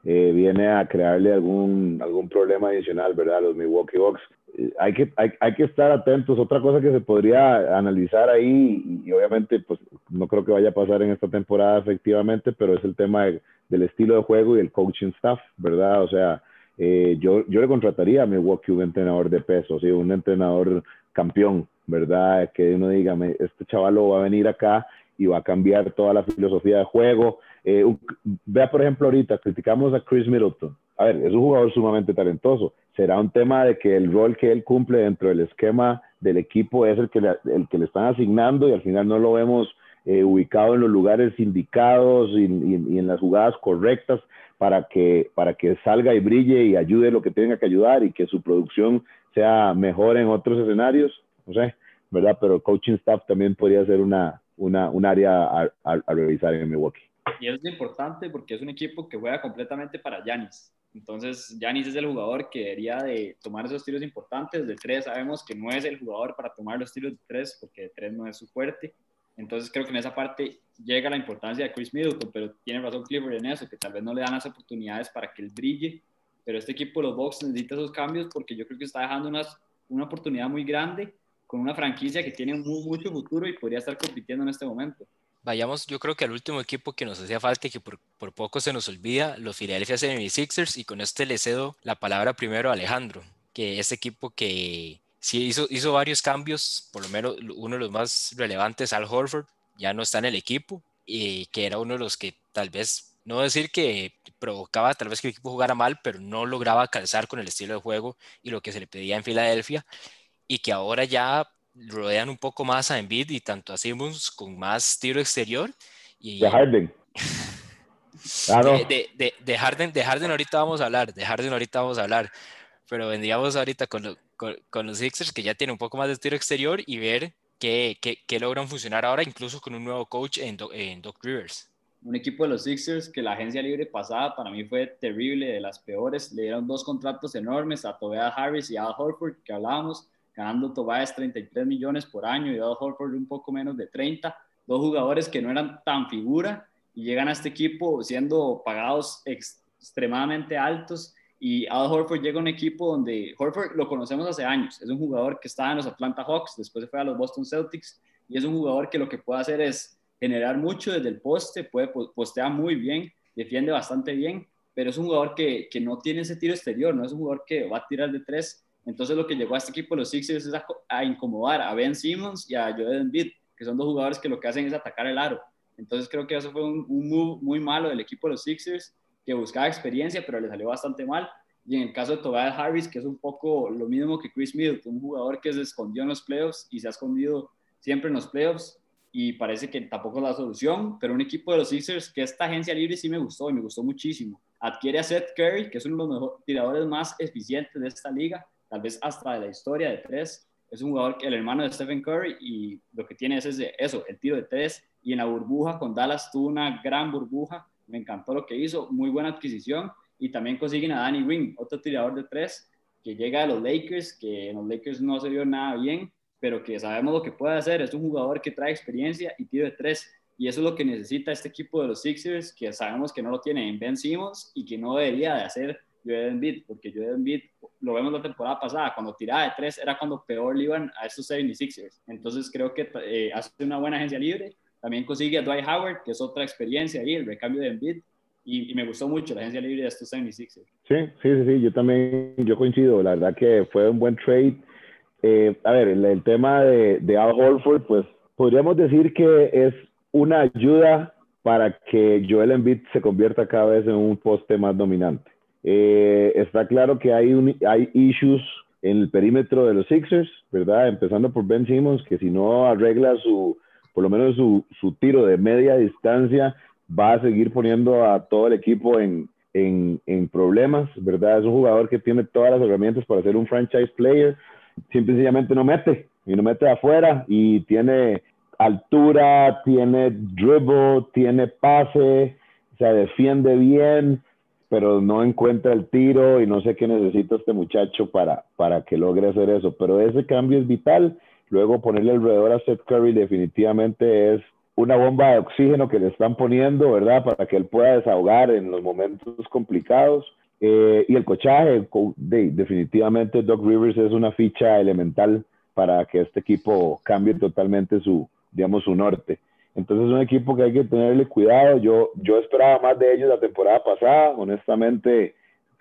eh, viene a crearle algún, algún problema adicional, ¿verdad? Los Milwaukee Bucks hay que, hay, hay, que estar atentos. Otra cosa que se podría analizar ahí, y, obviamente pues no creo que vaya a pasar en esta temporada efectivamente, pero es el tema del estilo de juego y el coaching staff, ¿verdad? O sea, eh, yo, yo le contrataría a Milwaukee un entrenador de peso, ¿sí? un entrenador campeón, ¿verdad? Que uno diga, este chaval va a venir acá y va a cambiar toda la filosofía de juego. Eh, vea, por ejemplo, ahorita criticamos a Chris Middleton. A ver, es un jugador sumamente talentoso, será un tema de que el rol que él cumple dentro del esquema del equipo es el que le, el que le están asignando y al final no lo vemos eh, ubicado en los lugares indicados y, en las jugadas correctas para que, para que salga y brille y ayude lo que tenga que ayudar y que su producción sea mejor en otros escenarios, no sé, ¿verdad? Pero coaching staff también podría ser una, una, un área a, revisar en Milwaukee. Y es importante porque es un equipo que juega completamente para Yanis. Entonces, Yanis es el jugador que debería de tomar esos tiros importantes. De tres sabemos que no es el jugador para tomar los tiros de tres, porque de tres no es su fuerte. Entonces, creo que en esa parte llega la importancia de Chris Middleton, pero tiene razón Clifford en eso, que tal vez no le dan las oportunidades para que él brille. Pero este equipo de los Bucks necesita esos cambios porque yo creo que está dejando unas, una oportunidad muy grande con una franquicia que tiene mucho futuro y podría estar compitiendo en este momento. Vayamos, yo creo que al último equipo que nos hacía falta y que por, poco se nos olvida, los Philadelphia 76ers, y con este le cedo la palabra primero a Alejandro, que es equipo que sí hizo, hizo varios cambios, por lo menos uno de los más relevantes, Al Horford, ya no está en el equipo, y que era uno de los que tal vez, no decir que provocaba tal vez que el equipo jugara mal, pero no lograba calzar con el estilo de juego y lo que se le pedía en Filadelfia, y que ahora ya rodean un poco más a Embiid y tanto a Simmons con más tiro exterior. Y, de Harden. de, de, de, Harden. De Harden ahorita vamos a hablar, de Harden ahorita vamos a hablar, pero vendríamos ahorita con, con, los Sixers que ya tienen un poco más de tiro exterior y ver qué, qué, qué logran funcionar ahora, incluso con un nuevo coach en, en Doc Rivers. Un equipo de los Sixers que la agencia libre pasada para mí fue terrible, de las peores. Le dieron dos contratos enormes a Tobias Harris y a Al Horford, que hablábamos ganando Tobias 33 millones por año y Al Horford un poco menos de 30, dos jugadores que no eran tan figura y llegan a este equipo siendo pagados extremadamente altos y Al Horford llega a un equipo donde Horford lo conocemos hace años, es un jugador que estaba en los Atlanta Hawks, después se fue a los Boston Celtics y es un jugador que lo que puede hacer es generar mucho desde el poste, puede postear muy bien, defiende bastante bien, pero es un jugador que, que no tiene ese tiro exterior, no es un jugador que va a tirar de tres. Entonces lo que llegó a este equipo los Sixers es a, incomodar a Ben Simmons y a Joel Embiid, que son dos jugadores que lo que hacen es atacar el aro. Entonces creo que eso fue un, un move muy malo del equipo de los Sixers, que buscaba experiencia, pero le salió bastante mal. Y en el caso de Tobias Harris, que es un poco lo mismo que Chris Middleton, un jugador que se escondió en los playoffs y se ha escondido siempre en los playoffs y parece que tampoco es la solución, pero un equipo de los Sixers que esta agencia libre sí me gustó y me gustó muchísimo. Adquiere a Seth Curry, que es uno de los mejores tiradores más eficientes de esta liga, tal vez hasta de la historia de tres. Es un jugador el hermano de Stephen Curry y lo que tiene es ese, eso, el tiro de tres. Y en la burbuja con Dallas tuvo una gran burbuja. Me encantó lo que hizo, muy buena adquisición y también consiguen a Danny Green, otro tirador de tres que llega a los Lakers, que en los Lakers no se vio nada bien, pero que sabemos lo que puede hacer. Es un jugador que trae experiencia y tiro de tres. Y eso es lo que necesita este equipo de los Sixers, que sabemos que no lo tiene en Ben Simmons y que no debería de hacer Joel Embiid, porque Joel Embiid, lo vemos la temporada pasada, cuando tiraba de tres era cuando peor le iban a estos 76ers. Entonces creo que eh, hace una buena agencia libre. También consigue a Dwight Howard, que es otra experiencia ahí, el recambio de Embiid y, me gustó mucho la agencia libre de estos 76ers. Sí, sí, sí, yo también, yo coincido, la verdad que fue un buen trade. Eh, a ver, el, tema de, de, Al Horford, pues podríamos decir que es una ayuda para que Joel Embiid se convierta cada vez en un poste más dominante. Eh, está claro que hay, un, hay issues en el perímetro de los Sixers, ¿verdad? Empezando por Ben Simmons, que si no arregla su, por lo menos su, su tiro de media distancia, va a seguir poniendo a todo el equipo en, en, en, problemas, ¿verdad? Es un jugador que tiene todas las herramientas para ser un franchise player, simple y sencillamente no mete, y no mete afuera, y tiene altura, tiene dribble, tiene pase, o sea, defiende bien, pero no encuentra el tiro y no sé qué necesita este muchacho para, para que logre hacer eso, pero ese cambio es vital. Luego ponerle alrededor a Seth Curry definitivamente es una bomba de oxígeno que le están poniendo, ¿verdad? Para que él pueda desahogar en los momentos complicados. Eh, y el cochaje, definitivamente Doc Rivers es una ficha elemental para que este equipo cambie totalmente su, digamos, su norte. Entonces es un equipo que hay que tenerle cuidado. Yo, yo esperaba más de ellos la temporada pasada. Honestamente,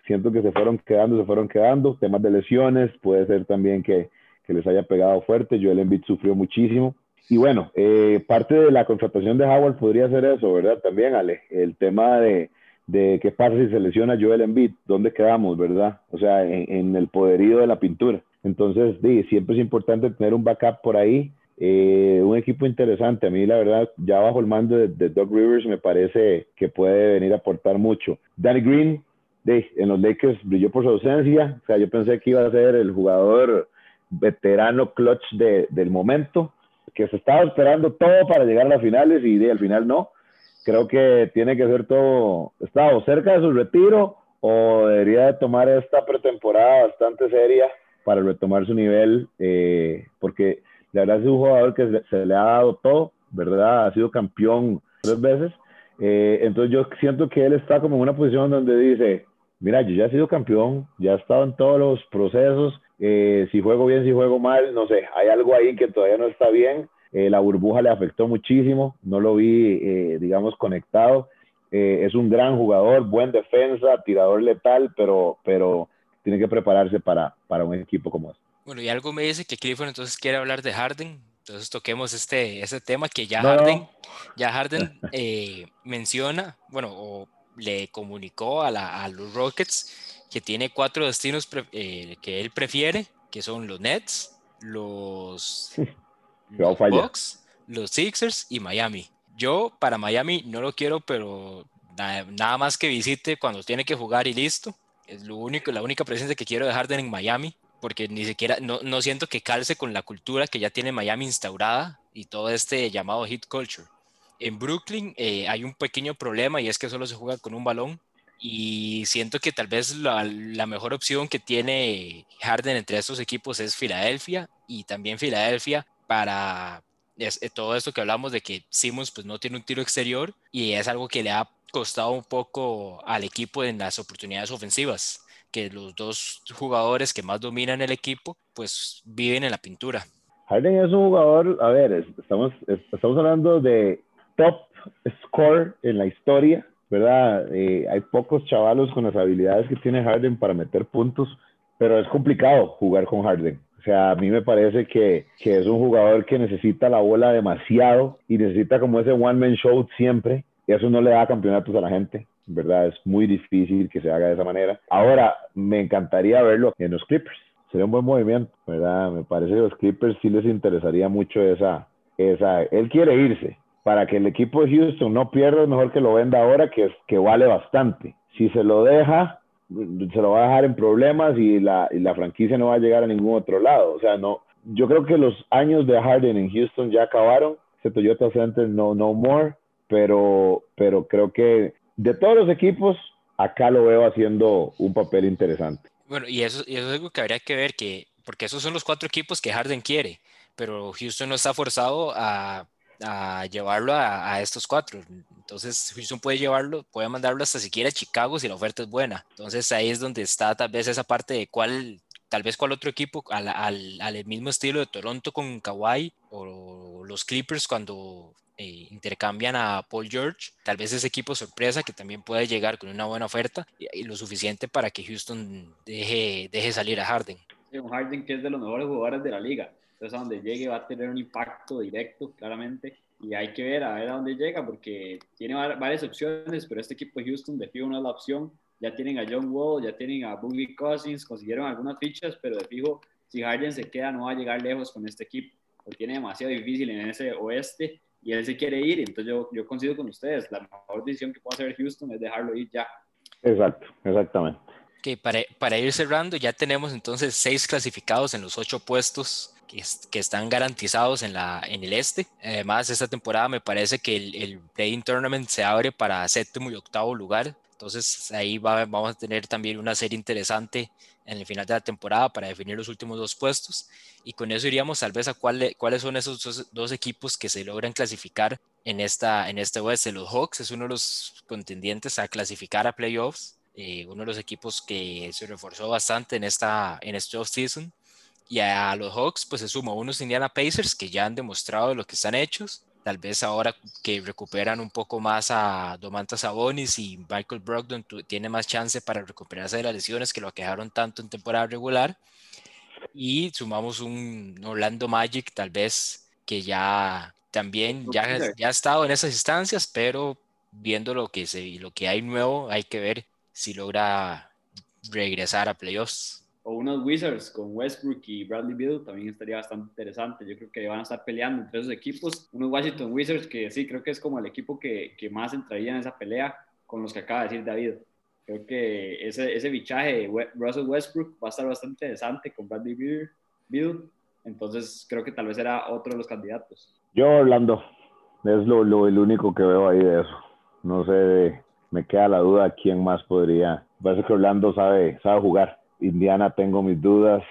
siento que se fueron quedando, se fueron quedando. Temas de lesiones, puede ser también que, que les haya pegado fuerte. Joel Embiid sufrió muchísimo. Y bueno, eh, parte de la contratación de Howard podría ser eso, ¿verdad? También, Ale, el tema de, de qué pasa si se lesiona Joel Embiid, dónde quedamos, ¿verdad? O sea, en, el poderío de la pintura. Entonces, sí, siempre es importante tener un backup por ahí. Eh, un equipo interesante. A mí, la verdad, ya bajo el mando de, de, Doug Rivers, me parece que puede venir a aportar mucho. Danny Green, de, en los Lakers, brilló por su ausencia. O sea, yo pensé que iba a ser el jugador veterano clutch de, del momento que se estaba esperando todo para llegar a las finales y de, al final no. Creo que tiene que ser todo, está cerca de su retiro o debería de tomar esta pretemporada bastante seria para retomar su nivel, eh, porque la verdad es un jugador que se, le ha dado todo, ¿verdad? Ha sido campeón tres veces. Eh, entonces yo siento que él está como en una posición donde dice, mira, yo ya he sido campeón, ya he estado en todos los procesos, eh, si juego bien, si juego mal, no sé, hay algo ahí que todavía no está bien. Eh, la burbuja le afectó muchísimo, no lo vi, digamos, conectado. es un gran jugador, buen defensa, tirador letal, pero, pero tiene que prepararse para, para un equipo como este. Bueno, y algo me dice que Clifford entonces quiere hablar de Harden. Entonces toquemos este, ese tema que ya Harden, ya Harden menciona, bueno, o le comunicó a, la, a los Rockets que tiene cuatro destinos eh, que él prefiere, que son los Nets, los, los Bucks, los Sixers y Miami. Yo para Miami no lo quiero, pero nada, más que visite cuando tiene que jugar y listo. Es lo único, la única presencia que quiero de en Miami, porque ni siquiera, no, no siento que calce con la cultura que ya tiene Miami instaurada y todo este llamado hit culture. En Brooklyn eh, hay un pequeño problema y es que solo se juega con un balón Y siento que tal vez la, la, mejor opción que tiene Harden entre estos equipos es Filadelfia y también Filadelfia para eh, todo esto que hablamos de que Simmons pues no tiene un tiro exterior y es algo que le ha costado un poco al equipo en las oportunidades ofensivas, que los dos jugadores que más dominan el equipo pues viven en la pintura. Harden es un jugador, a ver, estamos, estamos hablando de top score en la historia, ¿verdad? Eh, hay pocos chavalos con las habilidades que tiene Harden para meter puntos, pero es complicado jugar con Harden. O sea, a mí me parece que, que, es un jugador que necesita la bola demasiado y necesita como ese one-man show siempre. Y eso no le da campeonatos a la gente, ¿verdad? Es muy difícil que se haga de esa manera. Ahora, me encantaría verlo en los Clippers. Sería un buen movimiento, ¿verdad? Me parece que los Clippers sí les interesaría mucho esa, esa... Él quiere irse. Para que el equipo de Houston no pierda, es mejor que lo venda ahora, que, que vale bastante. Si se lo deja, se lo va a dejar en problemas y la, y la franquicia no va a llegar a ningún otro lado. O sea, no, yo creo que los años de Harden en Houston ya acabaron. Ese Toyota Center no, no more, pero, pero creo que de todos los equipos, acá lo veo haciendo un papel interesante. Bueno, y eso, es algo que habría que ver, que, porque esos son los cuatro equipos que Harden quiere, pero Houston no está forzado a a llevarlo a, estos cuatro. Entonces, Houston puede llevarlo, puede mandarlo hasta siquiera a Chicago si la oferta es buena. Entonces, ahí es donde está tal vez esa parte de cuál, tal vez cuál otro equipo al, al, mismo estilo de Toronto con Kawhi o los Clippers cuando eh, intercambian a Paul George, tal vez ese equipo sorpresa que también puede llegar con una buena oferta y, lo suficiente para que Houston deje, deje salir a Harden. un Harden que es de los mejores jugadores de la liga entonces, a donde llegue va a tener un impacto directo, claramente. Y hay que ver a ver a dónde llega, porque tiene varias opciones, pero este equipo de Houston de fijo no es la opción. Ya tienen a John Wall, ya tienen a Boogie Cousins, consiguieron algunas fichas, pero de fijo, si Harden se queda, no va a llegar lejos con este equipo. Lo tiene demasiado difícil en ese oeste y él se quiere ir. Entonces, yo, yo coincido con ustedes. La mejor decisión que puede hacer Houston es dejarlo ir ya. Exacto, exactamente. Que para, para ir cerrando, ya tenemos entonces seis clasificados en los ocho puestos que, están garantizados en, la, en el este. Además, esta temporada me parece que el, el Play-in Tournament se abre para séptimo y octavo lugar. Entonces ahí vamos a tener también una serie interesante en el final de la temporada para definir los últimos dos puestos. Y con eso iríamos tal vez a cuáles son esos dos, equipos que se logran clasificar en, esta, en este oeste. Los Hawks es uno de los contendientes a clasificar a playoffs. Eh, uno de los equipos que se reforzó bastante en, esta, en este off-season. Y a los Hawks pues se suma unos Indiana Pacers que ya han demostrado lo que están hechos. Tal vez ahora que recuperan un poco más a Domantas Sabonis y Michael Brogdon tiene más chance para recuperarse de las lesiones que lo quejaron tanto en temporada regular. Y sumamos un Orlando Magic tal vez que ya también ya, ya ha estado en esas instancias, pero viendo lo que, se, lo que hay nuevo, hay que ver si logra regresar a playoffs o unos Wizards con Westbrook y Bradley Beal también estaría bastante interesante. Yo creo que van a estar peleando entre esos equipos. Unos Washington Wizards que sí, creo que es como el equipo que, que más entraría en esa pelea con los que acaba de decir David. Creo que ese, ese bichaje de Russell Westbrook va a estar bastante interesante con Bradley Beal. Entonces creo que tal vez era otro de los candidatos. Yo Orlando, es lo, lo, el único que veo ahí de eso. No sé, me queda la duda quién más podría. Parece que Orlando sabe, sabe jugar Indiana tengo mis dudas.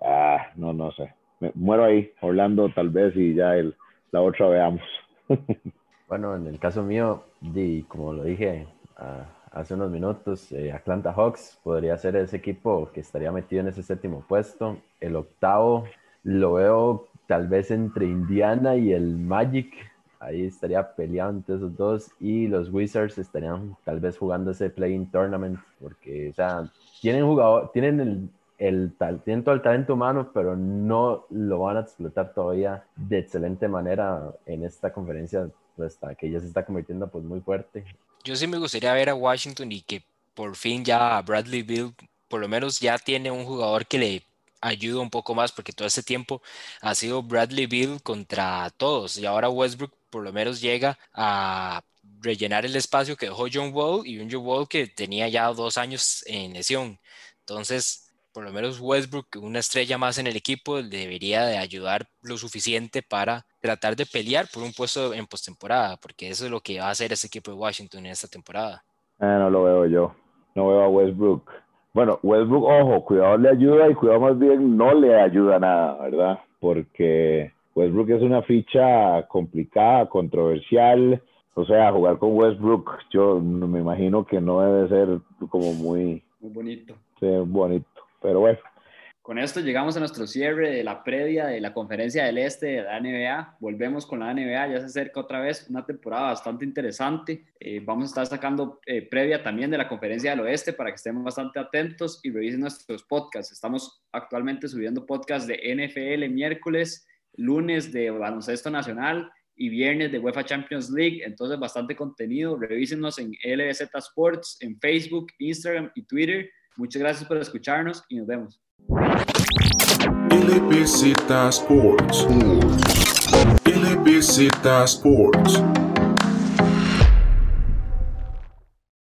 Ah, no, no sé. Me muero ahí. Orlando tal vez y ya el, la otra veamos. bueno, en el caso mío, y como lo dije ah, hace unos minutos, eh, Atlanta Hawks podría ser ese equipo que estaría metido en ese séptimo puesto. El octavo lo veo tal vez entre Indiana y el Magic. Ahí estaría peleando entre esos dos y los Wizards estarían tal vez jugando ese playing tournament porque, o sea, tienen jugador, tienen el, el, tienen todo el talento humano, pero no lo van a explotar todavía de excelente manera en esta conferencia, pues, que ya se está convirtiendo pues muy fuerte. Yo sí me gustaría ver a Washington y que por fin ya Bradley Bill por lo menos ya tiene un jugador que le ayuda un poco más, porque todo ese tiempo ha sido Bradley Bill contra todos y ahora Westbrook por lo menos llega a rellenar el espacio que dejó John Wall y un John Wall que tenía ya dos años en lesión. Entonces, por lo menos Westbrook, una estrella más en el equipo, debería de ayudar lo suficiente para tratar de pelear por un puesto en postemporada, porque eso es lo que va a hacer ese equipo de Washington en esta temporada. Eh, no lo veo yo. no veo a Westbrook. Bueno, Westbrook, ojo, cuidado le ayuda y cuidado más bien no le ayuda nada, ¿verdad? Porque Westbrook es una ficha complicada, controversial. O sea, jugar con Westbrook, yo me imagino que no debe ser como muy... Muy bonito. Sí, bonito. Pero bueno, con esto llegamos a nuestro cierre de la previa de la conferencia del este de la NBA. Volvemos con la NBA, ya se acerca otra vez una temporada bastante interesante. Eh, vamos a estar sacando eh, previa también de la conferencia del oeste para que estén bastante atentos y revisen nuestros podcasts. Estamos actualmente subiendo podcasts de NFL miércoles, lunes de baloncesto nacional y viernes de UEFA Champions League. Entonces, bastante contenido. Revísenos en LBZ Sports, en Facebook, Instagram y Twitter. Muchas gracias por escucharnos y nos vemos. LBZ Sports. LBZ Sports.